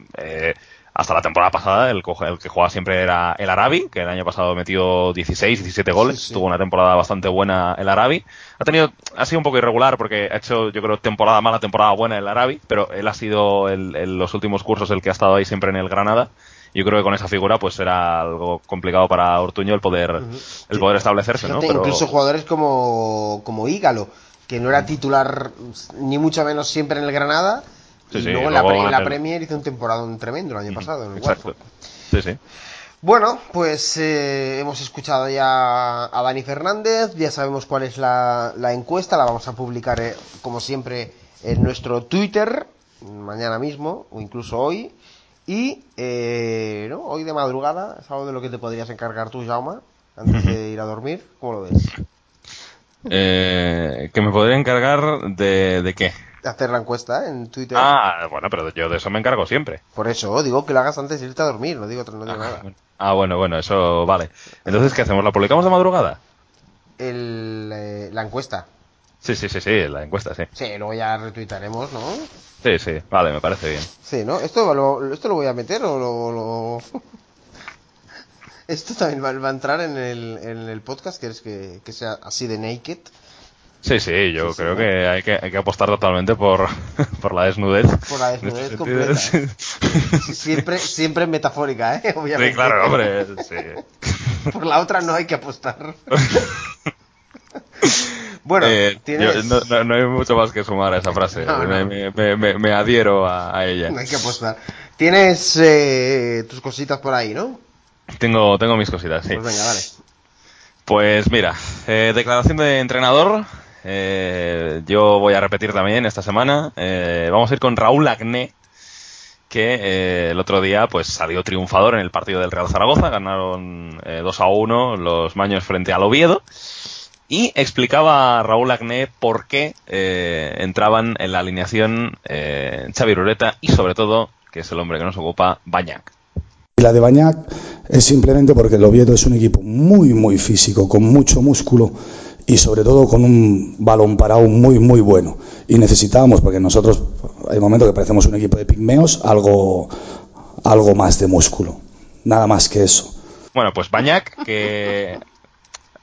hasta la temporada pasada el, el, que jugaba siempre era el Arabi, que el año pasado metió 16, 17 goles, sí, sí. tuvo una temporada bastante buena el Arabi. Ha tenido, ha sido un poco irregular porque ha hecho, yo creo, temporada mala, temporada buena el Arabi, pero él ha sido el, el, los últimos cursos el que ha estado ahí siempre en el Granada. Yo creo que con esa figura pues era algo complicado para Ortuño el poder, uh -huh. el poder establecerse, Fíjate, ¿no? Pero... Incluso jugadores como, como Ígalo, que no era titular ni mucho menos siempre en el Granada, Sí, y sí, luego, en la, en la, Premier hizo un temporada tremendo el año pasado. En el Exacto. Sí, sí. Bueno, pues eh, hemos escuchado ya a Dani Fernández, ya sabemos cuál es la, la encuesta, la vamos a publicar eh, como siempre en nuestro Twitter, mañana mismo o incluso hoy. Y eh, ¿no? hoy de madrugada es algo de lo que te podrías encargar tú, Jauma, antes de ir a dormir. ¿Cómo lo ves? Eh, que me podría encargar de, de qué? Hacer la encuesta en Twitter. Ah, bueno, pero yo de eso me encargo siempre. Por eso, digo que lo hagas antes de irte a dormir, no digo, no digo ah, nada. Bueno. Ah, bueno, bueno, eso vale. Entonces, ¿qué hacemos? ¿La publicamos de madrugada? El, eh, la encuesta. Sí, sí, sí, sí, la encuesta, sí. Sí, luego ya retuitaremos, ¿no? Sí, sí, vale, me parece bien. Sí, ¿no? ¿Esto lo, esto lo voy a meter o lo...? lo... esto también va, va, a entrar en el, en el podcast, ¿quieres que, que sea así de naked? Sí, sí, yo sí, creo sí, que, hay que hay que apostar totalmente por, por la desnudez. Por la desnudez completa. siempre, siempre metafórica, ¿eh? Obviamente. Sí, claro, hombre. Sí. Por la otra no hay que apostar. bueno, eh, yo, no, no, hay mucho más que sumar a esa frase. No. Me, me, me, me, adhiero a, a, ella. No hay que apostar. Tienes eh, tus cositas por ahí, ¿no? Tengo, tengo mis cositas, sí. Pues venga, dale. Pues mira, eh, declaración de entrenador eh, yo voy a repetir también esta semana. Eh, vamos a ir con Raúl Agné, que eh, el otro día pues salió triunfador en el partido del Real Zaragoza. Ganaron 2 a 1 los Maños frente al Oviedo. Y explicaba Raúl Agné por qué entraban en la alineación Xavi Rureta y sobre todo, que es el hombre que nos ocupa, Bañac. La de Bañac es simplemente porque el Oviedo es un equipo muy, muy físico, con mucho músculo y sobre todo con un balón parado muy muy bueno y necesitábamos porque nosotros hay momentos que parecemos un equipo de pigmeos algo algo más de músculo Nada más que eso. Bueno, pues Bañac, que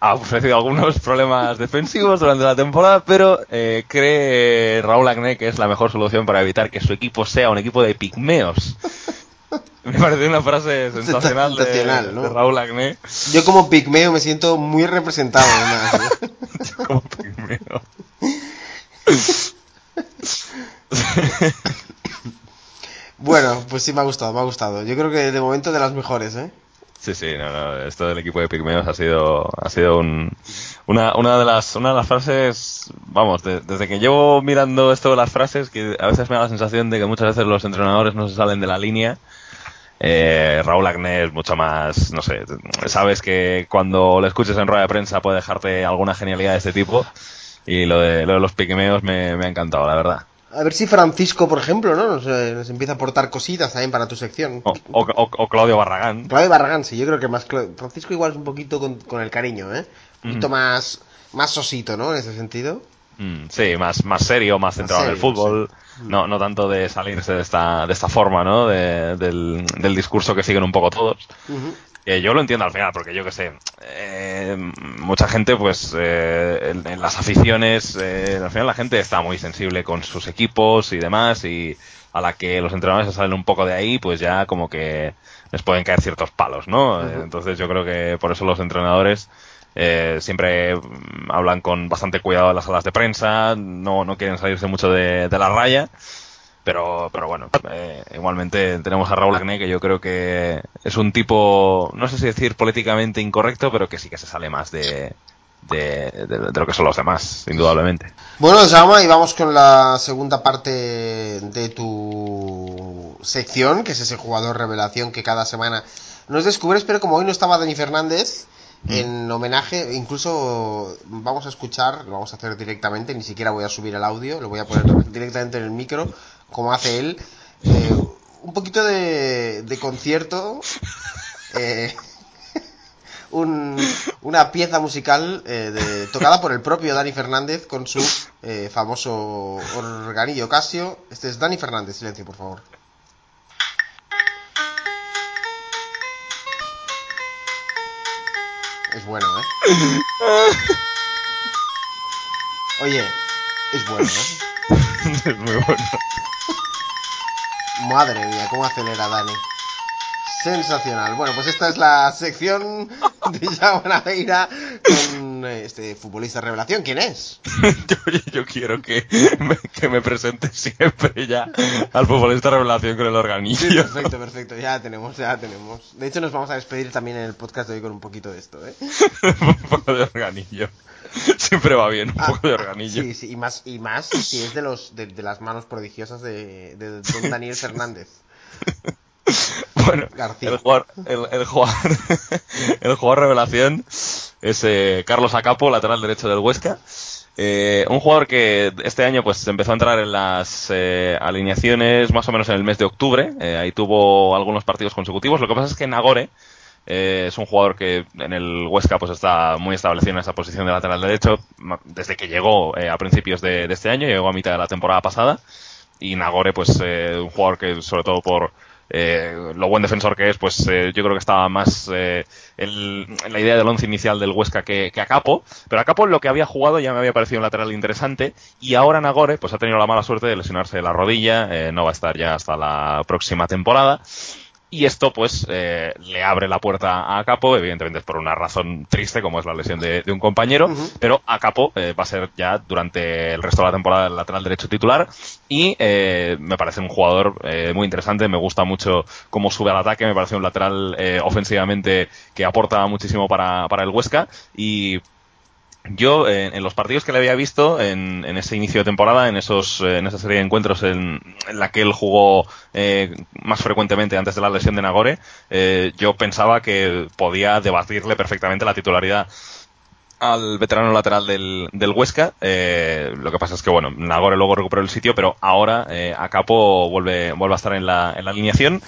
ha ofrecido algunos problemas defensivos durante la temporada, pero eh, cree Raúl Agné que es la mejor solución para evitar que su equipo sea un equipo de pigmeos. Me parece una frase sensacional, de, Sensacional, ¿no? de Raúl Agné. Yo como pigmeo me siento muy representado. ¿eh? como pigmeo. Bueno, pues sí me ha gustado, me ha gustado. Yo creo que de momento de las mejores, ¿eh? Sí, sí, no, no, esto del equipo de Pigmeos ha sido, ha sido un, una, una de las, una de las frases, vamos, de- desde que llevo mirando esto de las frases, que a veces me da la sensación de que muchas veces los entrenadores no se salen de la línea. Eh, Raúl Agné es mucho más, no sé, sabes que cuando le escuches en rueda de prensa puede dejarte alguna genialidad de este tipo. Y lo de, lo de los pigmeos me, me ha encantado, la verdad. A ver si Francisco, por ejemplo, ¿no? Nos, eh, nos empieza a aportar cositas también para tu sección. O, o, o- o Claudio Barragán. Claudio Barragán, sí, yo creo que más Francisco igual es un poquito con, con el cariño, ¿eh? Un poquito más, más sosito, ¿no? En ese sentido. Mm, sí, más, más serio, más centrado en el fútbol. No, no tanto de salirse de esta, de esta forma, ¿no? De- del, del discurso que siguen un poco todos. Yo lo entiendo al final, porque yo que sé, eh, mucha gente, pues, eh, en, en las aficiones, eh, al final la gente está muy sensible con sus equipos y demás, y a la que los entrenadores se salen un poco de ahí, pues ya como que les pueden caer ciertos palos, ¿no? Entonces yo creo que por eso los entrenadores eh, siempre mm, hablan con bastante cuidado en las salas de prensa, no, no quieren salirse mucho de, la raya. Pero, pero bueno, eh, igualmente tenemos a Raúl Agné, que yo creo que es un tipo, no sé si decir políticamente incorrecto, pero que sí que se sale más de, de, de- de lo que son los demás, indudablemente. Bueno, Jaume, y vamos con la segunda parte de tu sección, que es ese jugador revelación que cada semana nos descubres, pero como hoy no estaba Dani Fernández, en homenaje, incluso vamos a escuchar, lo vamos a hacer directamente, ni siquiera voy a subir el audio, lo voy a poner directamente en el micro, como hace él, eh, un poquito de, de concierto, eh, un- una pieza musical eh, de- tocada por el propio Dani Fernández con su eh, famoso organillo Casio. Este es Dani Fernández, silencio por favor. Es bueno, ¿eh? Oye, es bueno, ¿eh? es muy bueno. Madre mía, cómo acelera Dani. Sensacional. Bueno, pues esta es la sección de Jaume Naveira con este futbolista revelación. ¿Quién es? yo, yo quiero que me, que me presente siempre ya al futbolista revelación con el organillo. Perfecto, perfecto. Ya tenemos, ya tenemos. De hecho, nos vamos a despedir también en el podcast de hoy con un poquito de esto, ¿eh? un poco de organillo. Siempre va bien, un Ah, poco de organillo. Sí, sí, y más, y más si es de los de, de las manos prodigiosas de, de don Daniel Fernández. Bueno, García. el jugador, el, el jugador, el jugador revelación es eh, Carlos Acapo, lateral derecho del Huesca. Eh, un jugador que este año pues empezó a entrar en las eh, alineaciones más o menos en el mes de octubre. Eh, ahí tuvo algunos partidos consecutivos. Lo que pasa es que Nagore eh, es un jugador que en el Huesca pues está muy establecido en esa posición de lateral derecho desde que llegó a principios de, de este año, llegó a mitad de la temporada pasada y Nagore pues eh, un jugador que sobre todo por eh, lo buen defensor que es pues eh, yo creo que estaba más eh, en la idea del once inicial del Huesca que, que a Capo pero a Capo lo que había jugado ya me había parecido un lateral interesante. Y ahora Nagore pues ha tenido la mala suerte de lesionarse la rodilla eh, no va a estar ya hasta la próxima temporada y esto, pues, eh, le abre la puerta a Capo, evidentemente es por una razón triste, como es la lesión de, de un compañero, pero a Capo eh, va a ser ya durante el resto de la temporada el lateral derecho titular. Y eh, me parece un jugador eh, muy interesante, me gusta mucho cómo sube al ataque, me parece un lateral eh, ofensivamente que aporta muchísimo para, para el Huesca. Y yo, eh, en los partidos que le había visto en, en ese inicio de temporada, en esos eh, en esa serie de encuentros en, en la que él jugó eh, más frecuentemente antes de la lesión de Nagore, eh, yo pensaba que podía debatirle perfectamente la titularidad al veterano lateral del, del Huesca. Eh, lo que pasa es que, bueno, Nagore luego recuperó el sitio, pero ahora eh, a Capo vuelve, vuelve a estar en la, en la alineación.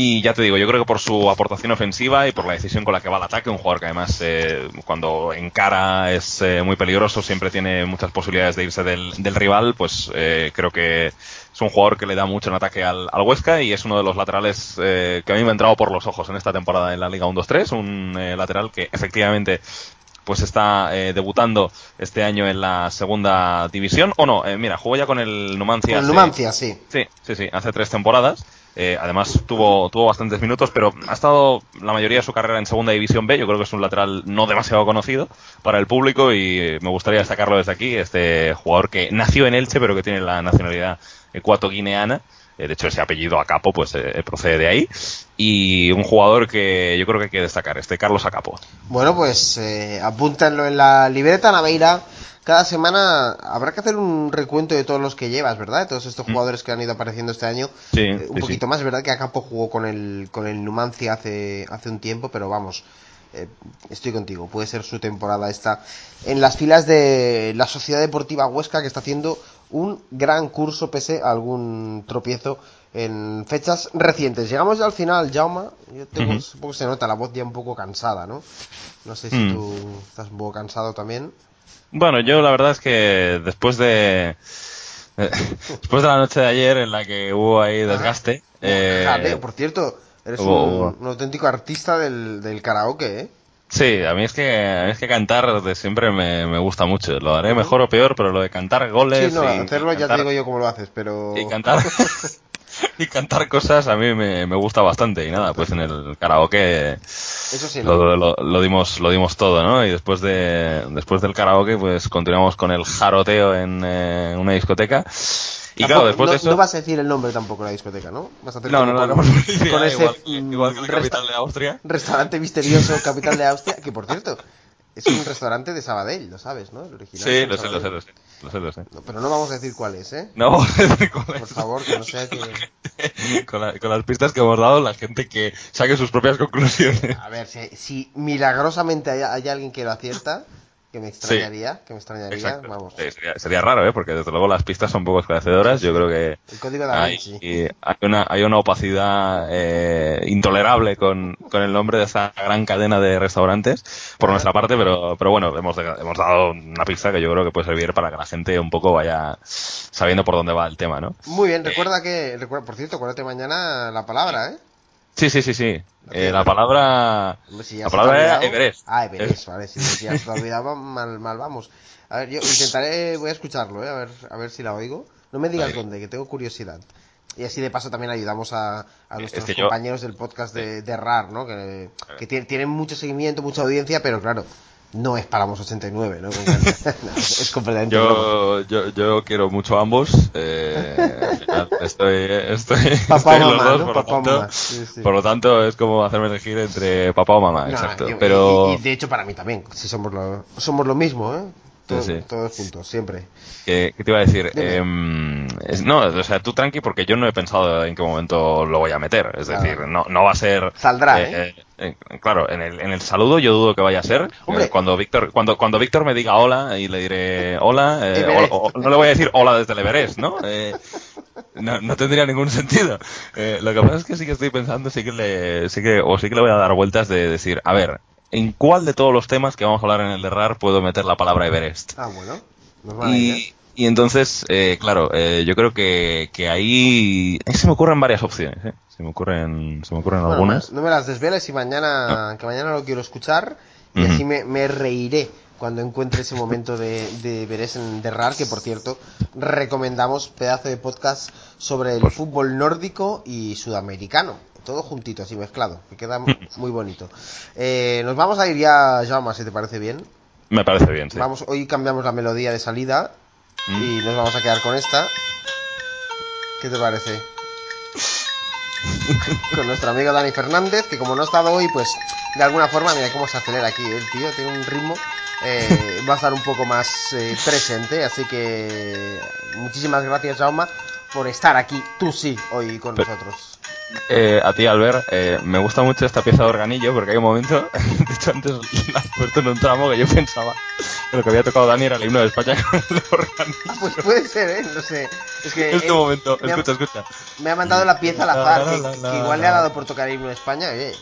Y ya te digo, yo creo que por su aportación ofensiva y por la decisión con la que va al ataque, un jugador que además eh, cuando encara es eh, muy peligroso, siempre tiene muchas posibilidades de irse del, del rival, pues eh, creo que es un jugador que le da mucho en ataque al, al Huesca y es uno de los laterales eh, que a mí me ha entrado por los ojos en esta temporada en la Liga 1-2-3, un eh, lateral que efectivamente pues está eh, debutando este año en la segunda división, o no, eh, mira, jugó ya con el Numancia. Con el Numancia, sí. Sí, sí, sí, hace tres temporadas. Eh, además tuvo, tuvo bastantes minutos, pero ha estado la mayoría de su carrera en Segunda División B. Yo creo que es un lateral no demasiado conocido para el público y eh, me gustaría destacarlo desde aquí. Este jugador que nació en Elche, pero que tiene la nacionalidad ecuatoguineana. Eh, de hecho, ese apellido Acapo pues eh, procede de ahí. Y un jugador que yo creo que hay que destacar, este Carlos Acapo. Bueno, pues eh, apúntenlo en la libreta, Naveira. Cada semana habrá que hacer un recuento de todos los que llevas, ¿verdad? De todos estos jugadores que han ido apareciendo este año. Mm. Sí, Eh, un sí, poquito sí. más, ¿verdad? Que Acapo jugó con el, con el Numancia hace, hace un tiempo, pero vamos, eh, estoy contigo. Puede ser su temporada esta en las filas de la Sociedad Deportiva Huesca, que está haciendo un gran curso pese a algún tropiezo en fechas recientes. Llegamos ya al final, Jauma. Yo tengo, supongo que se nota la voz ya un poco cansada, ¿no? No sé si Mm. tú estás un poco cansado también. Bueno, yo la verdad es que después de después de la noche de ayer en la que hubo ahí desgaste, eh, Jaleo, por cierto, eres un auténtico artista del, del karaoke, ¿eh? Sí, a mí es que a mí es que cantar de siempre me, me gusta mucho. Lo haré mejor o peor, pero lo de cantar goles Sí, no, y, hacerlo y ya te cantar- digo yo cómo lo haces, pero... y cantar y cantar cosas a mí me, me gusta bastante y nada, pues en el karaoke Eso sí, ¿no? lo, lo- lo dimos lo dimos todo, ¿no? Y después de después del karaoke pues continuamos con el jaroteo en eh, una discoteca. Y Tampoco- claro, después no, de eso no vas a decir el nombre tampoco de la discoteca, ¿no? Vas a hacer No, no, no, con, ese igual, que- igual que la capital de Austria. restaurante misterioso capital de Austria, que por cierto, es un restaurante de Sabadell, lo sabes, ¿no? El original Sí, es lo sé, lo sé, lo sé. Lo sé, lo sé. No, pero no vamos a decir cuál es, ¿eh? No, con, Por favor, que no sea que... con la- con las pistas que hemos dado, la gente que saque sus propias conclusiones. A ver, si, si milagrosamente hay, hay alguien que lo acierta, que me extrañaría, que me extrañaría, vamos. Sí, sería, sería raro, ¿eh? Porque desde luego las pistas son poco esclarecedoras. Yo creo que El código da hay, una, hay una opacidad eh, intolerable con, con el nombre de esa gran cadena de restaurantes por nuestra parte, pero, pero bueno, hemos, hemos dado una pista que yo creo que puede servir para que la gente un poco vaya sabiendo por dónde va el tema, ¿no? Muy bien, recuerda que, recuerda, por cierto, acuérdate mañana la palabra, ¿eh? Sí, sí, sí, sí. Eh, la palabra, si la palabra era Everest. Ah, Everest, vale, si ya se olvidado, mal, mal vamos. A ver, yo intentaré, voy a escucharlo, ¿eh? A ver, a ver si la oigo. No me digas dónde, que tengo curiosidad. Y así de paso también ayudamos a, a nuestros que yo- compañeros del podcast de, de RAR, ¿no? Que, que tienen mucho seguimiento, mucha audiencia, pero claro, no es Paramos 89, ¿no? No, es completamente broma. Yo, yo, yo quiero mucho a ambos. Eh, al final estoy, estoy, Papá estoy en o los mamá, dos, ¿no? por, Papá o lo tanto, mamá, sí, sí. por lo tanto es como hacerme elegir entre papá o mamá, No, exacto. y- Pero y, y de hecho para mí también, si somos lo, somos lo mismo, ¿eh? Todo- Sí, sí. Todos juntos, siempre. ¿qué, qué te iba a decir? Em, es- no, o sea, tú tranqui porque yo no he pensado en qué momento lo voy a meter. Es Claro. decir, no, no va a ser. Saldrá, eh, eh, eh, claro, en el, en el saludo yo dudo que vaya a ser. Hombre. Cuando Víctor, cuando, cuando Víctor me diga hola y le diré hola, Everest. o- o- no le voy a decir hola desde el Everest, ¿no? Eh, no, no tendría ningún sentido. Eh, lo que pasa es que sí que estoy pensando, sí que le, sí que, o sí que le voy a dar vueltas de decir, a ver, ¿en cuál de todos los temas que vamos a hablar en el de RAR puedo meter la palabra Everest? Ah, bueno. Y, y entonces, eh, claro, eh, yo creo que, que ahí, ahí se me ocurren varias opciones, ¿eh? Se me ocurren, se me ocurren Bueno, algunas. No me las desveles y mañana, que mañana lo quiero escuchar y así me, me reiré cuando encuentre ese momento de, de Veres en de RAR, que por cierto recomendamos pedazo de podcast sobre el Pues- fútbol nórdico y sudamericano. Todo juntito, así mezclado, que queda muy bonito. Eh, nos vamos a ir ya, Jaume, si te parece bien. Me parece bien, sí. Vamos, hoy cambiamos la melodía de salida Mm. y nos vamos a quedar con esta. ¿Qué te parece? con nuestro amigo Dani Fernández, que como no ha estado hoy, pues de alguna forma, mira cómo se acelera aquí el tío, tiene un ritmo, eh, va a estar un poco más eh, presente, así que muchísimas gracias Jauma por estar aquí, tú sí, hoy con Pero- nosotros. eh, a ti, Albert, eh, me gusta mucho esta pieza de organillo porque hay un momento, de hecho antes la has puesto en un tramo que yo pensaba que lo que había tocado Dani era el himno de España con el organillo. Ah, pues puede ser, ¿eh? No sé. Es que. Este eh, momento, me ha- escucha, escucha. Me ha mandado la pieza al azar, que, La, la, la, que igual le ha dado por tocar el himno de España. Oye,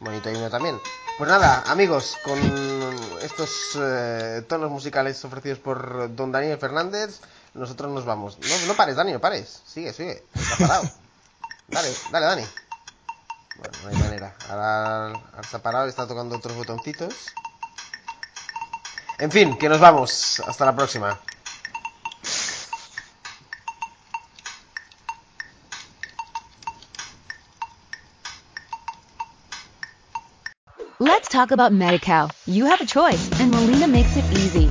bonito himno también. Pues nada, amigos, con estos eh, tonos musicales ofrecidos por don Daniel Fernández, nosotros nos vamos. No, no pares, Dani, no pares. Sigue, sigue. Ha parado. Dale, dale, Dani. Bueno, no hay manera. Ahora, ahora se ha parado y está tocando otros botoncitos. En fin, que nos vamos. Hasta la próxima. Let's talk about MediCal. You have a choice, and Molina makes it easy.